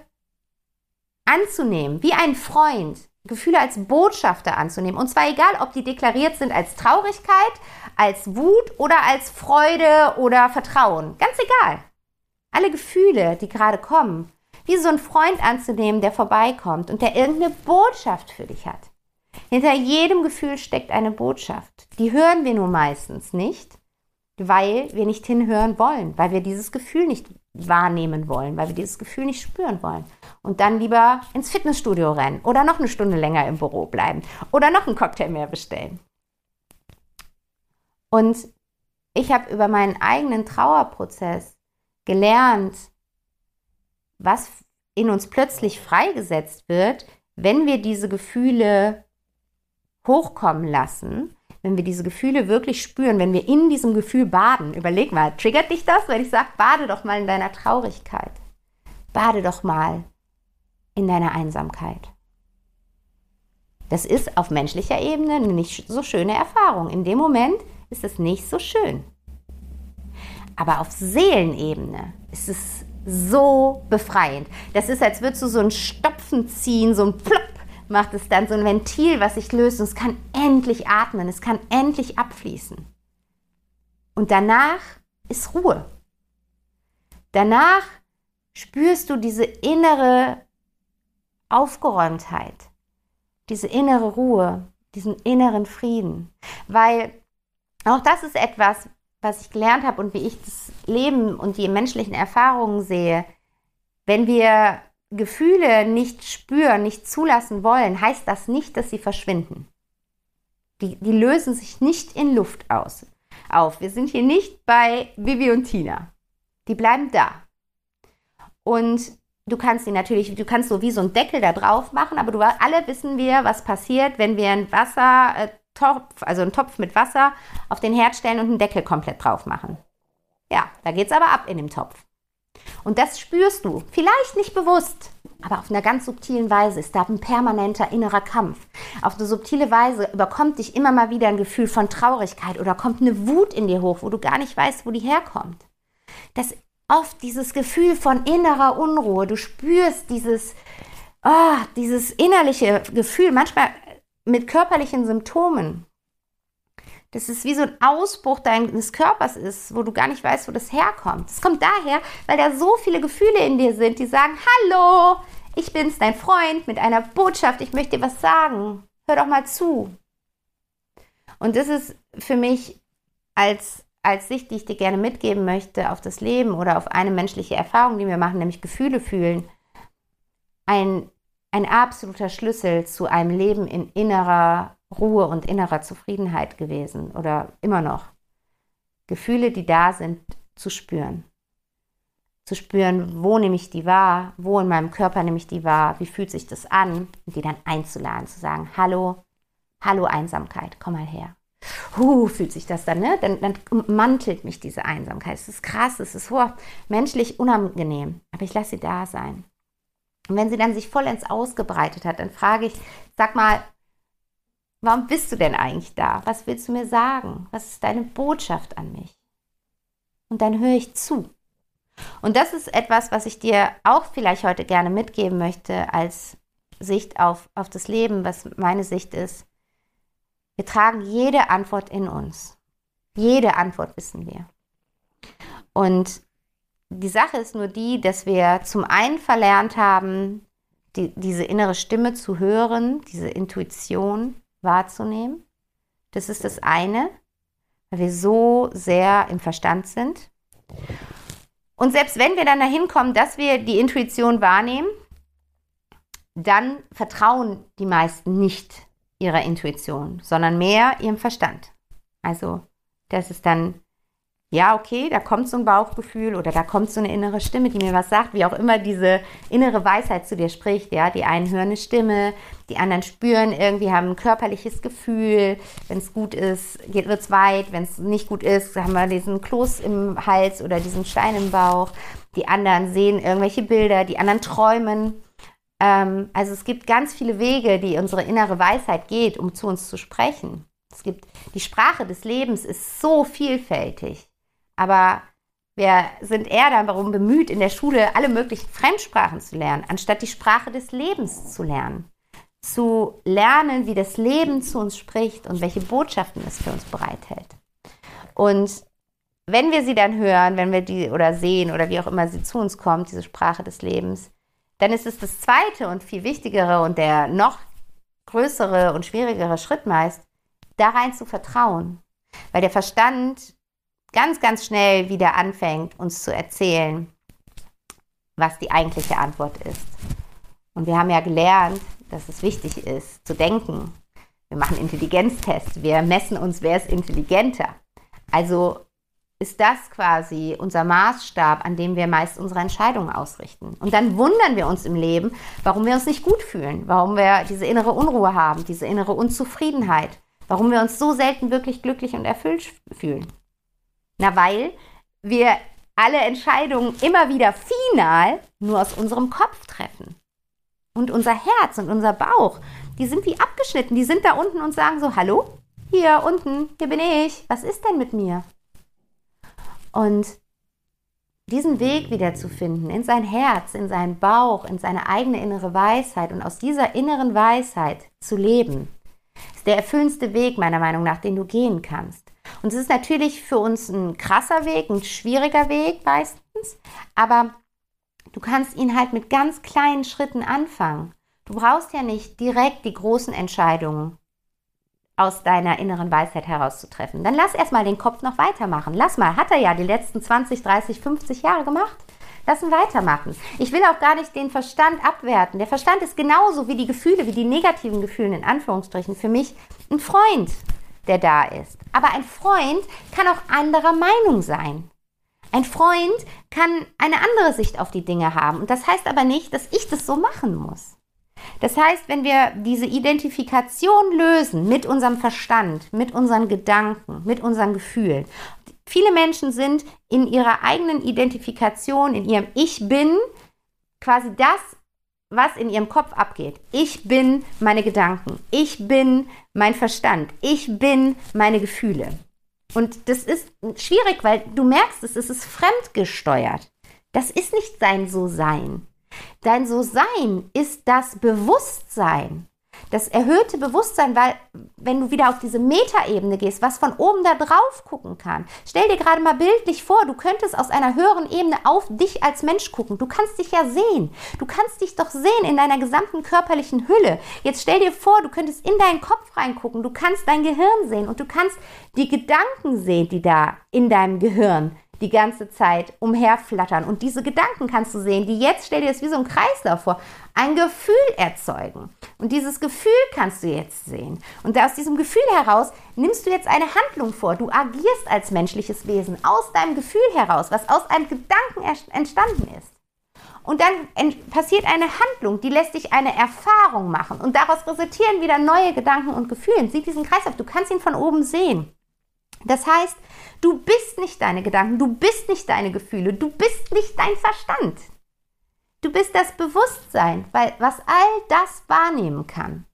S1: anzunehmen, wie ein Freund, Gefühle als Botschafter anzunehmen. Und zwar egal, ob die deklariert sind als Traurigkeit, als Wut oder als Freude oder Vertrauen. Ganz egal alle Gefühle, die gerade kommen, wie so ein Freund anzunehmen, der vorbeikommt und der irgendeine Botschaft für dich hat. Hinter jedem Gefühl steckt eine Botschaft. Die hören wir nur meistens nicht, weil wir nicht hinhören wollen, weil wir dieses Gefühl nicht wahrnehmen wollen, weil wir dieses Gefühl nicht spüren wollen. Und dann lieber ins Fitnessstudio rennen oder noch eine Stunde länger im Büro bleiben oder noch einen Cocktail mehr bestellen. Und ich habe über meinen eigenen Trauerprozess gelernt, was in uns plötzlich freigesetzt wird, wenn wir diese Gefühle hochkommen lassen, wenn wir diese Gefühle wirklich spüren, wenn wir in diesem Gefühl baden, überleg mal, triggert dich das, wenn ich sage, bade doch mal in deiner Traurigkeit. Bade doch mal in deiner Einsamkeit. Das ist auf menschlicher Ebene eine nicht so schöne Erfahrung. In dem Moment ist es nicht so schön. Aber auf Seelenebene ist es so befreiend. Das ist, als würdest du so ein Stopfen ziehen, so ein Plopp macht es dann so ein Ventil, was sich löst und es kann endlich atmen, es kann endlich abfließen. Und danach ist Ruhe. Danach spürst du diese innere Aufgeräumtheit, diese innere Ruhe, diesen inneren Frieden. Weil auch das ist etwas, was ich gelernt habe und wie ich das Leben und die menschlichen Erfahrungen sehe. Wenn wir Gefühle nicht spüren, nicht zulassen wollen, heißt das nicht, dass sie verschwinden. Die, die lösen sich nicht in Luft aus, auf. Wir sind hier nicht bei Vivi und Tina. Die bleiben da. Und du kannst sie natürlich, du kannst so wie so einen Deckel da drauf machen, aber du, alle wissen wir, was passiert, wenn wir einen Wassertopf, also einen Topf mit Wasser auf den Herd stellen und einen Deckel komplett drauf machen. Ja, da geht es aber ab in dem Topf. Und das spürst du, vielleicht nicht bewusst, aber auf einer ganz subtilen Weise ist da ein permanenter innerer Kampf. Auf eine subtile Weise überkommt dich immer mal wieder ein Gefühl von Traurigkeit oder kommt eine Wut in dir hoch, wo du gar nicht weißt, wo die herkommt. Das oft dieses Gefühl von innerer Unruhe. Du spürst dieses, oh, dieses innerliche Gefühl, manchmal mit körperlichen Symptomen. Das ist wie so ein Ausbruch deines Körpers ist, wo du gar nicht weißt, wo das herkommt. Es kommt daher, weil da so viele Gefühle in dir sind, die sagen, hallo, ich bin's, dein Freund, mit einer Botschaft, ich möchte dir was sagen. Hör doch mal zu. Und das ist für mich als als Sicht, die ich dir gerne mitgeben möchte auf das Leben oder auf eine menschliche Erfahrung, die wir machen, nämlich Gefühle fühlen, ein, ein absoluter Schlüssel zu einem Leben in innerer Ruhe und innerer Zufriedenheit gewesen oder immer noch. Gefühle, die da sind, zu spüren. Zu spüren, wo nehme ich die wahr, wo in meinem Körper nehme ich die wahr, wie fühlt sich das an und die dann einzuladen, zu sagen, hallo, hallo Einsamkeit, komm mal her huh, fühlt sich das dann, ne? Dann, dann mantelt mich diese Einsamkeit. Es ist krass, es ist oh, menschlich unangenehm, aber ich lasse sie da sein. Und wenn sie dann sich vollends ausgebreitet hat, dann frage ich, sag mal, warum bist du denn eigentlich da? Was willst du mir sagen? Was ist deine Botschaft an mich? Und dann höre ich zu. Und das ist etwas, was ich dir auch vielleicht heute gerne mitgeben möchte als Sicht auf, auf das Leben, was meine Sicht ist. Wir tragen jede Antwort in uns. Jede Antwort wissen wir. Und die Sache ist nur die, dass wir zum einen verlernt haben, die, diese innere Stimme zu hören, diese Intuition wahrzunehmen. Das ist das eine, weil wir so sehr im Verstand sind. Und selbst wenn wir dann dahin kommen, dass wir die Intuition wahrnehmen, dann vertrauen die meisten nicht ihrer Intuition, sondern mehr ihrem Verstand. Also, das ist dann, ja, okay, da kommt so ein Bauchgefühl oder da kommt so eine innere Stimme, die mir was sagt, wie auch immer diese innere Weisheit zu dir spricht. Ja, die einen hören eine Stimme, die anderen spüren irgendwie, haben ein körperliches Gefühl. Wenn es gut ist, wird es weit. Wenn es nicht gut ist, haben wir diesen Kloß im Hals oder diesen Stein im Bauch. Die anderen sehen irgendwelche Bilder, die anderen träumen. Ähm, also es gibt ganz viele Wege, die unsere innere Weisheit geht, um zu uns zu sprechen. Es gibt die Sprache des Lebens ist so vielfältig, aber wir sind eher darum bemüht, in der Schule alle möglichen Fremdsprachen zu lernen, anstatt die Sprache des Lebens zu lernen. Zu lernen, wie das Leben zu uns spricht und welche Botschaften es für uns bereithält. Und wenn wir sie dann hören, wenn wir die oder sehen oder wie auch immer sie zu uns kommt, diese Sprache des Lebens, dann ist es das zweite und viel wichtigere und der noch größere und schwierigere Schritt meist, da rein zu vertrauen. Weil der Verstand ganz, ganz schnell wieder anfängt, uns zu erzählen, was die eigentliche Antwort ist. Und wir haben ja gelernt, dass es wichtig ist, zu denken. Wir machen Intelligenztests, wir messen uns, wer ist intelligenter. Also ist das quasi unser Maßstab, an dem wir meist unsere Entscheidungen ausrichten. Und dann wundern wir uns im Leben, warum wir uns nicht gut fühlen, warum wir diese innere Unruhe haben, diese innere Unzufriedenheit, Warum wir uns so selten wirklich glücklich und erfüllt fühlen? Na, weil wir alle Entscheidungen immer wieder final nur aus unserem Kopf treffen. Und unser Herz und unser Bauch, die sind wie abgeschnitten. Die sind da unten und sagen so, hallo, hier unten, hier bin ich, was ist denn mit mir? Und diesen Weg wieder zu finden, in sein Herz, in seinen Bauch, in seine eigene innere Weisheit und aus dieser inneren Weisheit zu leben, ist der erfüllendste Weg meiner Meinung nach, den du gehen kannst. Und es ist natürlich für uns ein krasser Weg, ein schwieriger Weg meistens, aber du kannst ihn halt mit ganz kleinen Schritten anfangen. Du brauchst ja nicht direkt die großen Entscheidungen aus deiner inneren Weisheit herauszutreffen. Dann lass erstmal den Kopf noch weitermachen. Lass mal, hat er ja die letzten 20, 30, 50 Jahre gemacht. Lass ihn weitermachen. Ich will auch gar nicht den Verstand abwerten. Der Verstand ist genauso wie die Gefühle, wie die negativen Gefühle in Anführungsstrichen für mich ein Freund, der da ist. Aber ein Freund kann auch anderer Meinung sein. Ein Freund kann eine andere Sicht auf die Dinge haben. Und das heißt aber nicht, dass ich das so machen muss. Das heißt, wenn wir diese Identifikation lösen mit unserem Verstand, mit unseren Gedanken, mit unseren Gefühlen. Viele Menschen sind in ihrer eigenen Identifikation, in ihrem Ich bin, quasi das, was in ihrem Kopf abgeht. Ich bin meine Gedanken. Ich bin mein Verstand. Ich bin meine Gefühle. Und das ist schwierig, weil du merkst es, es ist fremdgesteuert. Das ist nicht sein So-Sein. Dein So-Sein ist das Bewusstsein. Das erhöhte Bewusstsein, weil wenn du wieder auf diese Metaebene gehst, was von oben da drauf gucken kann. Stell dir gerade mal bildlich vor, du könntest aus einer höheren Ebene auf dich als Mensch gucken. Du kannst dich ja sehen. Du kannst dich doch sehen in deiner gesamten körperlichen Hülle. Jetzt stell dir vor, du könntest in deinen Kopf reingucken. Du kannst dein Gehirn sehen und du kannst die Gedanken sehen, die da in deinem Gehirn die ganze Zeit umherflattern. Und diese Gedanken kannst du sehen, die jetzt, stell dir das wie so ein Kreislauf vor, ein Gefühl erzeugen. Und dieses Gefühl kannst du jetzt sehen. Und aus diesem Gefühl heraus nimmst du jetzt eine Handlung vor. Du agierst als menschliches Wesen aus deinem Gefühl heraus, was aus einem Gedanken entstanden ist. Und dann passiert eine Handlung, die lässt dich eine Erfahrung machen. Und daraus resultieren wieder neue Gedanken und Gefühle. Sieh diesen Kreislauf, du kannst ihn von oben sehen. Das heißt, du bist nicht deine Gedanken, du bist nicht deine Gefühle, du bist nicht dein Verstand. Du bist das Bewusstsein, weil, was all das wahrnehmen kann.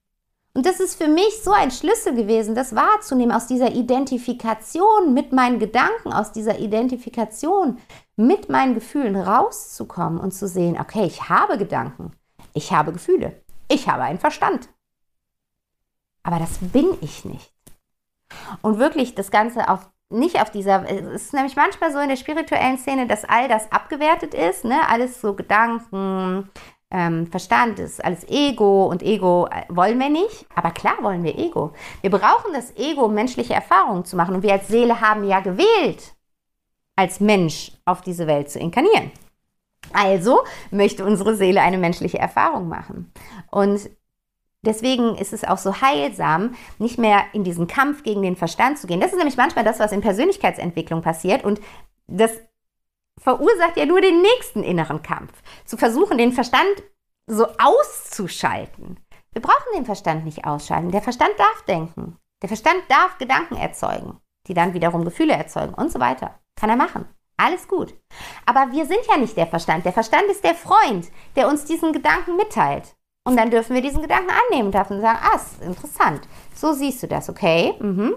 S1: Und das ist für mich so ein Schlüssel gewesen, das wahrzunehmen, aus dieser Identifikation mit meinen Gedanken, aus dieser Identifikation mit meinen Gefühlen rauszukommen und zu sehen, okay, ich habe Gedanken, ich habe Gefühle, ich habe einen Verstand. Aber das bin ich nicht. Und wirklich das Ganze auf nicht auf dieser, es ist nämlich manchmal so in der spirituellen Szene, dass all das abgewertet ist, ne? alles so Gedanken, ähm, Verstand ist alles Ego und Ego äh, wollen wir nicht, aber klar wollen wir Ego. Wir brauchen das Ego, um menschliche Erfahrungen zu machen und wir als Seele haben ja gewählt, als Mensch auf diese Welt zu inkarnieren. Also möchte unsere Seele eine menschliche Erfahrung machen. Und Deswegen ist es auch so heilsam, nicht mehr in diesen Kampf gegen den Verstand zu gehen. Das ist nämlich manchmal das, was in Persönlichkeitsentwicklung passiert. Und das verursacht ja nur den nächsten inneren Kampf. Zu versuchen, den Verstand so auszuschalten. Wir brauchen den Verstand nicht ausschalten. Der Verstand darf denken. Der Verstand darf Gedanken erzeugen, die dann wiederum Gefühle erzeugen und so weiter. Kann er machen. Alles gut. Aber wir sind ja nicht der Verstand. Der Verstand ist der Freund, der uns diesen Gedanken mitteilt. Und dann dürfen wir diesen Gedanken annehmen, dürfen sagen, ah, ist interessant. So siehst du das, okay? Mhm.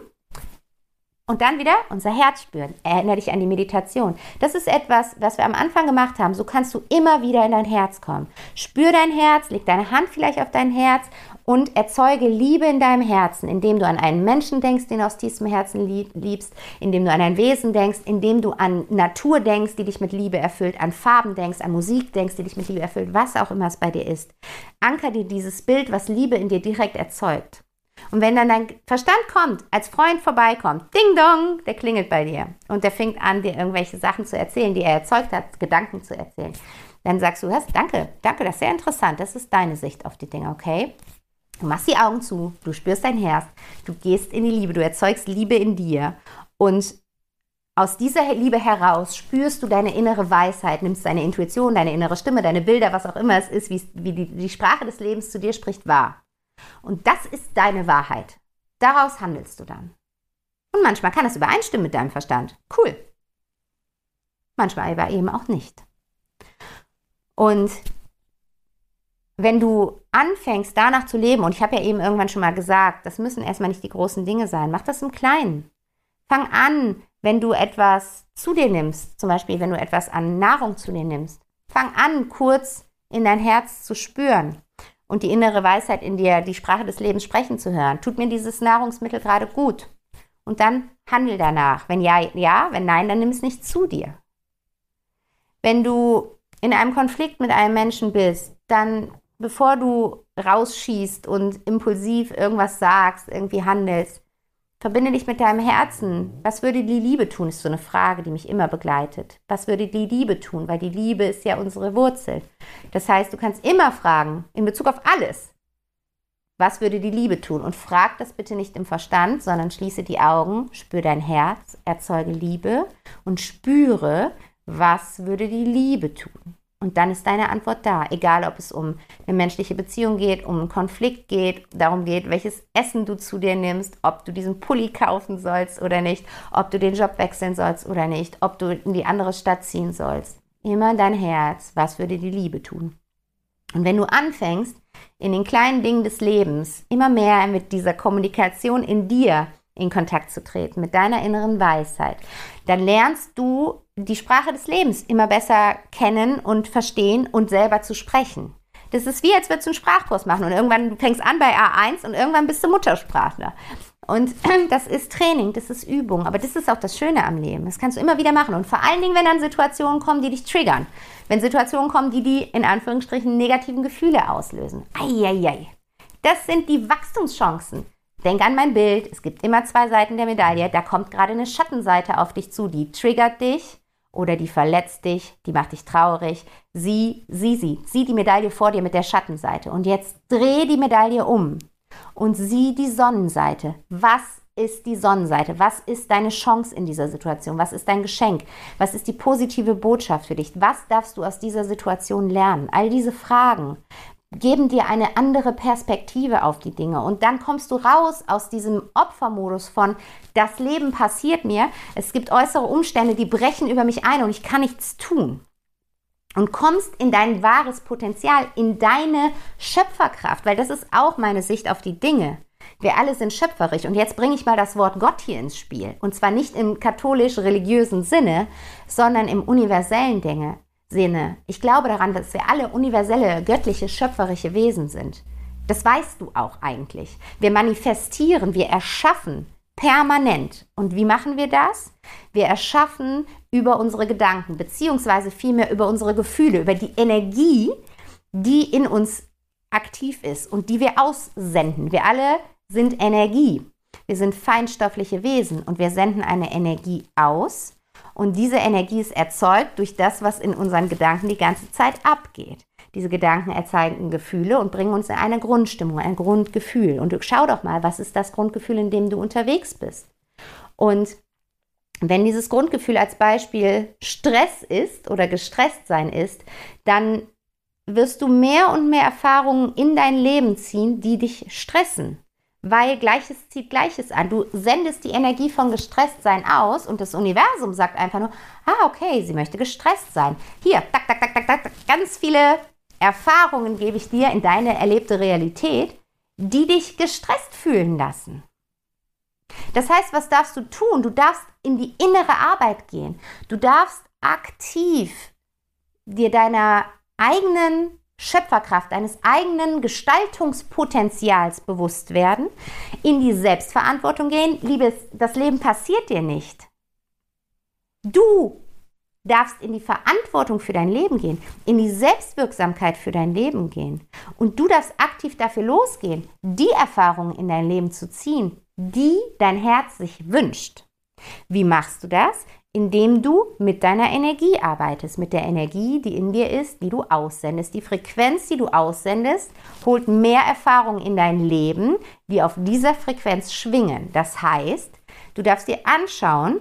S1: Und dann wieder unser Herz spüren. Erinnere dich an die Meditation. Das ist etwas, was wir am Anfang gemacht haben. So kannst du immer wieder in dein Herz kommen. Spür dein Herz, leg deine Hand vielleicht auf dein Herz und erzeuge Liebe in deinem Herzen, indem du an einen Menschen denkst, den du aus tiefstem Herzen liebst, indem du an ein Wesen denkst, indem du an Natur denkst, die dich mit Liebe erfüllt, an Farben denkst, an Musik denkst, die dich mit Liebe erfüllt, was auch immer es bei dir ist. Anker dir dieses Bild, was Liebe in dir direkt erzeugt. Und wenn dann dein Verstand kommt, als Freund vorbeikommt, ding dong, der klingelt bei dir und der fängt an, dir irgendwelche Sachen zu erzählen, die er erzeugt hat, Gedanken zu erzählen. Dann sagst du, hast, danke, danke, das ist sehr interessant, das ist deine Sicht auf die Dinge, okay? Du machst die Augen zu, du spürst dein Herz, du gehst in die Liebe, du erzeugst Liebe in dir und aus dieser Liebe heraus spürst du deine innere Weisheit, nimmst deine Intuition, deine innere Stimme, deine Bilder, was auch immer es ist, wie, wie die, die Sprache des Lebens zu dir spricht, wahr. Und das ist deine Wahrheit. Daraus handelst du dann. Und manchmal kann es übereinstimmen mit deinem Verstand. Cool. Manchmal aber eben auch nicht. Und wenn du anfängst, danach zu leben, und ich habe ja eben irgendwann schon mal gesagt, das müssen erstmal nicht die großen Dinge sein, mach das im Kleinen. Fang an, wenn du etwas zu dir nimmst, zum Beispiel wenn du etwas an Nahrung zu dir nimmst, fang an, kurz in dein Herz zu spüren und die innere Weisheit in dir, die Sprache des Lebens sprechen zu hören. Tut mir dieses Nahrungsmittel gerade gut? Und dann handel danach. Wenn ja, ja, wenn nein, dann nimm es nicht zu dir. Wenn du in einem Konflikt mit einem Menschen bist, dann bevor du rausschießt und impulsiv irgendwas sagst, irgendwie handelst, verbinde dich mit deinem Herzen. Was würde die Liebe tun, ist so eine Frage, die mich immer begleitet. Was würde die Liebe tun? Weil die Liebe ist ja unsere Wurzel. Das heißt, du kannst immer fragen, in Bezug auf alles, was würde die Liebe tun? Und frag das bitte nicht im Verstand, sondern schließe die Augen, spür dein Herz, erzeuge Liebe und spüre, was würde die Liebe tun? Und dann ist deine Antwort da, egal ob es um eine menschliche Beziehung geht, um einen Konflikt geht, darum geht, welches Essen du zu dir nimmst, ob du diesen Pulli kaufen sollst oder nicht, ob du den Job wechseln sollst oder nicht, ob du in die andere Stadt ziehen sollst. Immer dein Herz, was würde die Liebe tun? Und wenn du anfängst, in den kleinen Dingen des Lebens immer mehr mit dieser Kommunikation in dir in Kontakt zu treten, mit deiner inneren Weisheit, dann lernst du die Sprache des Lebens immer besser kennen und verstehen und selber zu sprechen. Das ist wie, als würdest du einen Sprachkurs machen und irgendwann du fängst an bei A1 und irgendwann bist du Muttersprachler. Und das ist Training, das ist Übung, aber das ist auch das Schöne am Leben. Das kannst du immer wieder machen und vor allen Dingen, wenn dann Situationen kommen, die dich triggern. Wenn Situationen kommen, die die in Anführungsstrichen negativen Gefühle auslösen. Eieiei. Das sind die Wachstumschancen. Denk an mein Bild. Es gibt immer zwei Seiten der Medaille. Da kommt gerade eine Schattenseite auf dich zu, die triggert dich oder die verletzt dich, die macht dich traurig. Sieh, sieh sie, sieh die Medaille vor dir mit der Schattenseite. Und jetzt dreh die Medaille um und sieh die Sonnenseite. Was ist die Sonnenseite? Was ist deine Chance in dieser Situation? Was ist dein Geschenk? Was ist die positive Botschaft für dich? Was darfst du aus dieser Situation lernen? All diese Fragen geben dir eine andere Perspektive auf die Dinge. Und dann kommst du raus aus diesem Opfermodus von, das Leben passiert mir, es gibt äußere Umstände, die brechen über mich ein und ich kann nichts tun. Und kommst in dein wahres Potenzial, in deine Schöpferkraft, weil das ist auch meine Sicht auf die Dinge. Wir alle sind schöpferisch. Und jetzt bringe ich mal das Wort Gott hier ins Spiel. Und zwar nicht im katholisch-religiösen Sinne, sondern im universellen Dinge. Sinne. Ich glaube daran, dass wir alle universelle, göttliche, schöpferische Wesen sind. Das weißt du auch eigentlich. Wir manifestieren, wir erschaffen permanent. Und wie machen wir das? Wir erschaffen über unsere Gedanken, beziehungsweise vielmehr über unsere Gefühle, über die Energie, die in uns aktiv ist und die wir aussenden. Wir alle sind Energie. Wir sind feinstoffliche Wesen und wir senden eine Energie aus und diese Energie ist erzeugt durch das, was in unseren Gedanken die ganze Zeit abgeht. Diese Gedanken erzeugen Gefühle und bringen uns in eine Grundstimmung, ein Grundgefühl. Und schau doch mal, was ist das Grundgefühl, in dem du unterwegs bist? Und wenn dieses Grundgefühl als Beispiel Stress ist oder gestresst sein ist, dann wirst du mehr und mehr Erfahrungen in dein Leben ziehen, die dich stressen weil Gleiches zieht Gleiches an. Du sendest die Energie von Gestresstsein aus und das Universum sagt einfach nur, ah, okay, sie möchte gestresst sein. Hier, tak, tak, tak, tak, tak, ganz viele Erfahrungen gebe ich dir in deine erlebte Realität, die dich gestresst fühlen lassen. Das heißt, was darfst du tun? Du darfst in die innere Arbeit gehen. Du darfst aktiv dir deiner eigenen Schöpferkraft, deines eigenen Gestaltungspotenzials bewusst werden, in die Selbstverantwortung gehen. Liebes, das Leben passiert dir nicht. Du darfst in die Verantwortung für dein Leben gehen, in die Selbstwirksamkeit für dein Leben gehen. Und du darfst aktiv dafür losgehen, die Erfahrungen in dein Leben zu ziehen, die dein Herz sich wünscht. Wie machst du das? Indem du mit deiner Energie arbeitest, mit der Energie, die in dir ist, die du aussendest. Die Frequenz, die du aussendest, holt mehr Erfahrung in dein Leben, die auf dieser Frequenz schwingen. Das heißt, du darfst dir anschauen,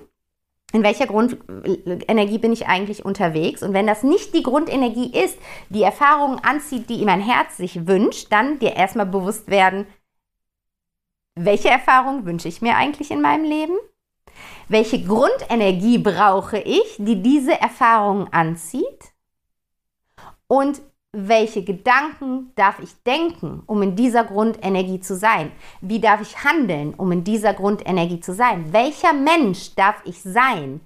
S1: in welcher Grundenergie bin ich eigentlich unterwegs? Und wenn das nicht die Grundenergie ist, die Erfahrungen anzieht, die mein Herz sich wünscht, dann dir erstmal bewusst werden, welche Erfahrung wünsche ich mir eigentlich in meinem Leben? Welche Grundenergie brauche ich, die diese Erfahrung anzieht? Und welche Gedanken darf ich denken, um in dieser Grundenergie zu sein? Wie darf ich handeln, um in dieser Grundenergie zu sein? Welcher Mensch darf ich sein,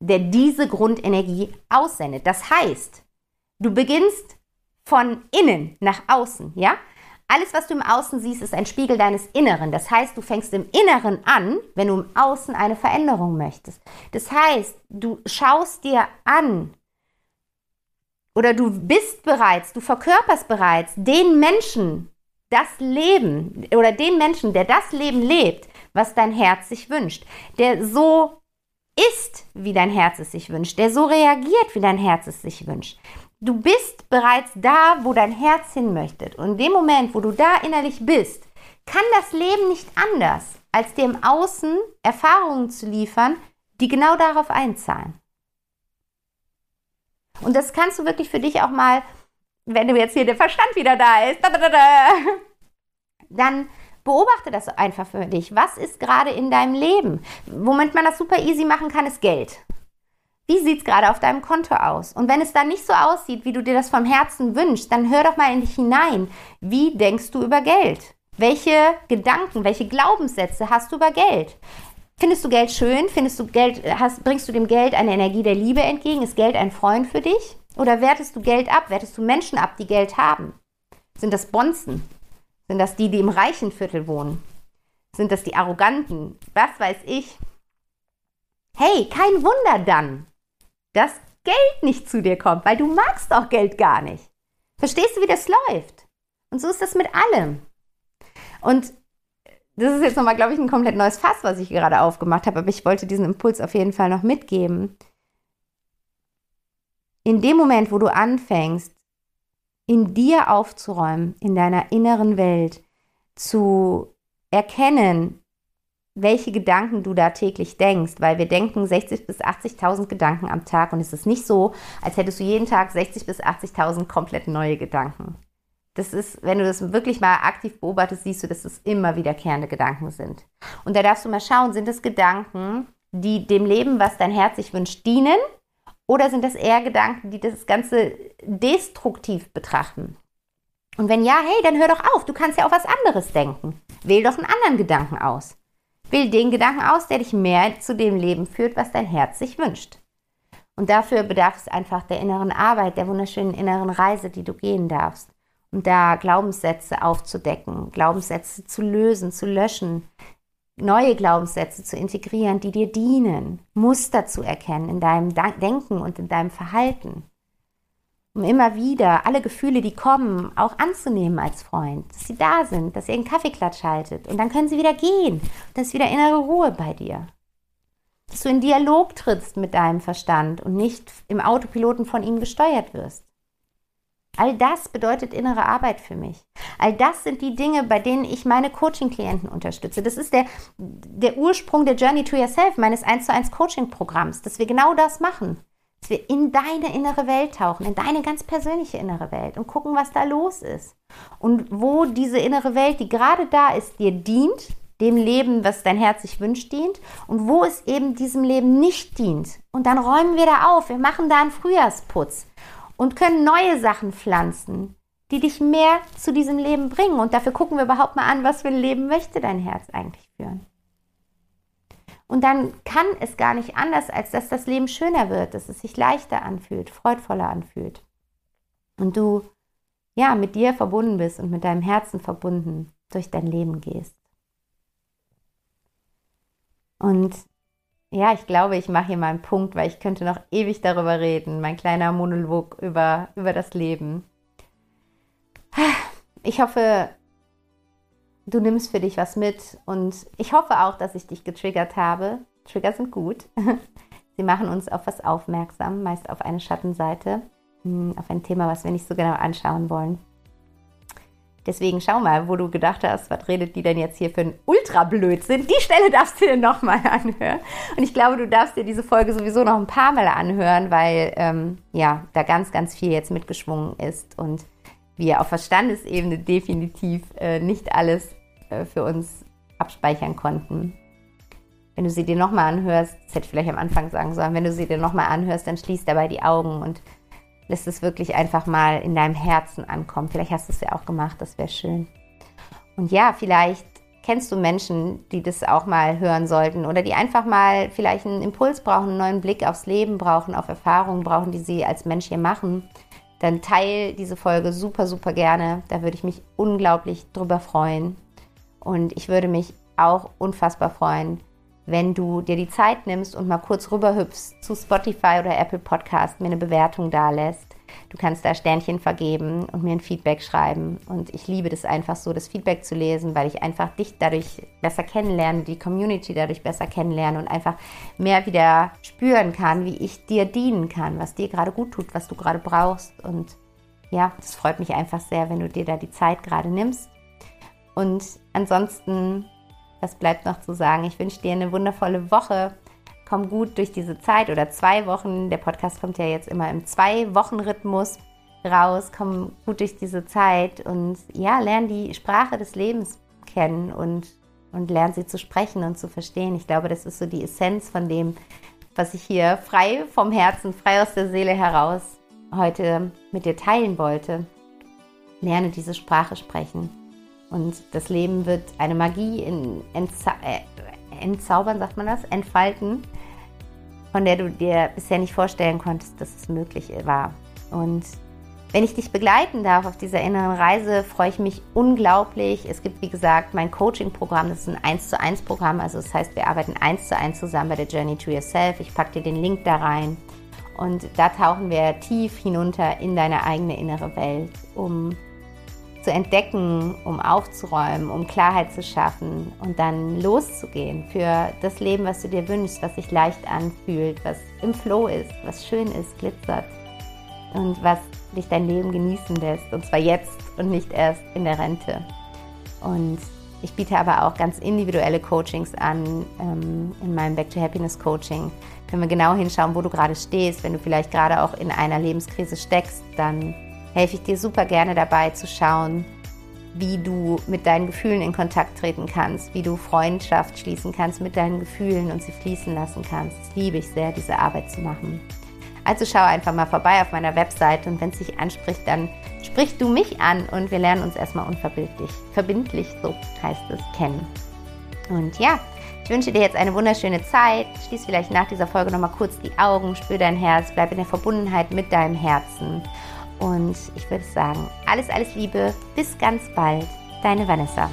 S1: der diese Grundenergie aussendet? Das heißt, du beginnst von innen nach außen, ja? Alles, was du im Außen siehst, ist ein Spiegel deines Inneren. Das heißt, du fängst im Inneren an, wenn du im Außen eine Veränderung möchtest. Das heißt, du schaust dir an, oder du bist bereits, du verkörperst bereits den Menschen das Leben oder den Menschen, der das Leben lebt, was dein Herz sich wünscht, der so ist, wie dein Herz es sich wünscht, der so reagiert, wie dein Herz es sich wünscht. Du bist bereits da, wo dein Herz hin möchte. Und in dem Moment, wo du da innerlich bist, kann das Leben nicht anders, als dir im Außen Erfahrungen zu liefern, die genau darauf einzahlen. Und das kannst du wirklich für dich auch mal, wenn du jetzt hier der Verstand wieder da ist, dann beobachte das einfach für dich. Was ist gerade in deinem Leben? Womit man das super easy machen kann, ist Geld. Wie sieht es gerade auf deinem Konto aus? Und wenn es dann nicht so aussieht, wie du dir das vom Herzen wünschst, dann hör doch mal in dich hinein. Wie denkst du über Geld? Welche Gedanken, welche Glaubenssätze hast du über Geld? Findest du Geld schön? Findest du Geld, hast, bringst du dem Geld eine Energie der Liebe entgegen? Ist Geld ein Freund für dich? Oder wertest du Geld ab? Wertest du Menschen ab, die Geld haben? Sind das Bonzen? Sind das die, die im reichen Viertel wohnen? Sind das die Arroganten? Was weiß ich? Hey, kein Wunder dann, dass Geld nicht zu dir kommt, weil du magst auch Geld gar nicht. Verstehst du, wie das läuft? Und so ist das mit allem. Und das ist jetzt nochmal, glaube ich, ein komplett neues Fass, was ich gerade aufgemacht habe, aber ich wollte diesen Impuls auf jeden Fall noch mitgeben. In dem Moment, wo du anfängst, in dir aufzuräumen, in deiner inneren Welt, zu erkennen, welche Gedanken du da täglich denkst, weil wir denken 60.000 bis 80.000 Gedanken am Tag und es ist nicht so, als hättest du jeden Tag 60.000 bis 80.000 komplett neue Gedanken das ist, wenn du das wirklich mal aktiv beobachtest, siehst du, dass es immer wiederkehrende Gedanken sind. Und da darfst du mal schauen, sind es Gedanken, die dem Leben, was dein Herz sich wünscht, dienen? Oder sind das eher Gedanken, die das Ganze destruktiv betrachten? Und wenn ja, hey, dann hör doch auf, du kannst ja auch was anderes denken. Wähl doch einen anderen Gedanken aus. Wähl den Gedanken aus, der dich mehr zu dem Leben führt, was dein Herz sich wünscht. Und dafür bedarf es einfach der inneren Arbeit, der wunderschönen inneren Reise, die du gehen darfst und da Glaubenssätze aufzudecken, Glaubenssätze zu lösen, zu löschen, neue Glaubenssätze zu integrieren, die dir dienen, Muster zu erkennen in deinem Denken und in deinem Verhalten. Um immer wieder alle Gefühle, die kommen, auch anzunehmen als Freund, dass sie da sind, dass ihr einen Kaffeeklatsch haltet und dann können sie wieder gehen. Dann ist wieder innere Ruhe bei dir. Dass du in Dialog trittst mit deinem Verstand und nicht im Autopiloten von ihm gesteuert wirst. All das bedeutet innere Arbeit für mich. All das sind die Dinge, bei denen ich meine Coaching-Klienten unterstütze. Das ist der, der Ursprung der Journey to Yourself, meines 1 zu 1 Coaching-Programms, dass wir genau das machen. Dass wir in deine innere Welt tauchen, in deine ganz persönliche innere Welt und gucken, was da los ist. Und wo diese innere Welt, die gerade da ist, dir dient, dem Leben, was dein Herz sich wünscht, dient und wo es eben diesem Leben nicht dient. Und dann räumen wir da auf, wir machen da einen Frühjahrsputz und können neue Sachen pflanzen, die dich mehr zu diesem Leben bringen. Und dafür gucken wir überhaupt mal an, was für ein Leben möchte dein Herz eigentlich führen. Und dann kann es gar nicht anders, als dass das Leben schöner wird, dass es sich leichter anfühlt, freudvoller anfühlt. Und du ja mit dir verbunden bist und mit deinem Herzen verbunden durch dein Leben gehst. Und ja, ich glaube, ich mache hier mal einen Punkt, weil ich könnte noch ewig darüber reden. Mein kleiner Monolog über, über das Leben. Ich hoffe, du nimmst für dich was mit und ich hoffe auch, dass ich dich getriggert habe. Trigger sind gut. Sie machen uns auf was aufmerksam, meist auf eine Schattenseite, hm, auf ein Thema, was wir nicht so genau anschauen wollen. Deswegen schau mal, wo du gedacht hast, was redet die denn jetzt hier für ein Ultrablödsinn? Die Stelle darfst du dir nochmal anhören. Und ich glaube, du darfst dir diese Folge sowieso noch ein paar Mal anhören, weil ähm, ja, da ganz, ganz viel jetzt mitgeschwungen ist und wir auf Verstandesebene definitiv äh, nicht alles äh, für uns abspeichern konnten. Wenn du sie dir nochmal anhörst, das hätte ich vielleicht am Anfang sagen sollen, wenn du sie dir nochmal anhörst, dann schließ dabei die Augen und lässt es wirklich einfach mal in deinem Herzen ankommen. Vielleicht hast du es ja auch gemacht, das wäre schön. Und ja, vielleicht kennst du Menschen, die das auch mal hören sollten oder die einfach mal vielleicht einen Impuls brauchen, einen neuen Blick aufs Leben brauchen, auf Erfahrungen brauchen, die sie als Mensch hier machen, dann teile diese Folge super, super gerne. Da würde ich mich unglaublich drüber freuen. Und ich würde mich auch unfassbar freuen, wenn du dir die Zeit nimmst und mal kurz rüberhüpfst zu Spotify oder Apple Podcast, mir eine Bewertung da lässt. Du kannst da Sternchen vergeben und mir ein Feedback schreiben. Und ich liebe das einfach so, das Feedback zu lesen, weil ich einfach dich dadurch besser kennenlerne, die Community dadurch besser kennenlerne und einfach mehr wieder spüren kann, wie ich dir dienen kann, was dir gerade gut tut, was du gerade brauchst. Und ja, das freut mich einfach sehr, wenn du dir da die Zeit gerade nimmst. Und ansonsten, was bleibt noch zu sagen? Ich wünsche dir eine wundervolle Woche komm gut durch diese Zeit oder zwei Wochen. Der Podcast kommt ja jetzt immer im Zwei-Wochen-Rhythmus raus. Komm gut durch diese Zeit und ja, lern die Sprache des Lebens kennen und, und lern sie zu sprechen und zu verstehen. Ich glaube, das ist so die Essenz von dem, was ich hier frei vom Herzen, frei aus der Seele heraus heute mit dir teilen wollte. Lerne diese Sprache sprechen. Und das Leben wird eine Magie in, entzau äh, entzaubern, sagt man das, entfalten, von der du dir bisher nicht vorstellen konntest, dass es möglich war. Und wenn ich dich begleiten darf auf dieser inneren Reise, freue ich mich unglaublich. Es gibt, wie gesagt, mein Coaching-Programm, das ist ein 1 zu 1 Programm. Also das heißt, wir arbeiten 1 zu 1 zusammen bei der Journey to Yourself. Ich packe dir den Link da rein. Und da tauchen wir tief hinunter in deine eigene innere Welt, um zu entdecken, um aufzuräumen, um Klarheit zu schaffen und dann loszugehen für das Leben, was du dir wünschst, was sich leicht anfühlt, was im Flow ist, was schön ist, glitzert und was dich dein Leben genießen lässt. Und zwar jetzt und nicht erst in der Rente. Und ich biete aber auch ganz individuelle Coachings an ähm, in meinem Back to Happiness Coaching. Können wir genau hinschauen, wo du gerade stehst. Wenn du vielleicht gerade auch in einer Lebenskrise steckst, dann helfe ich dir super gerne dabei zu schauen, wie du mit deinen Gefühlen in Kontakt treten kannst, wie du Freundschaft schließen kannst mit deinen Gefühlen und sie fließen lassen kannst. Das liebe ich sehr, diese Arbeit zu machen. Also schau einfach mal vorbei auf meiner Webseite und wenn es dich anspricht, dann sprich du mich an und wir lernen uns erstmal unverbindlich, verbindlich, so heißt es, kennen. Und ja, ich wünsche dir jetzt eine wunderschöne Zeit. Schließ vielleicht nach dieser Folge nochmal kurz die Augen, spür dein Herz, bleib in der Verbundenheit mit deinem Herzen und ich würde sagen, alles, alles Liebe. Bis ganz bald. Deine Vanessa.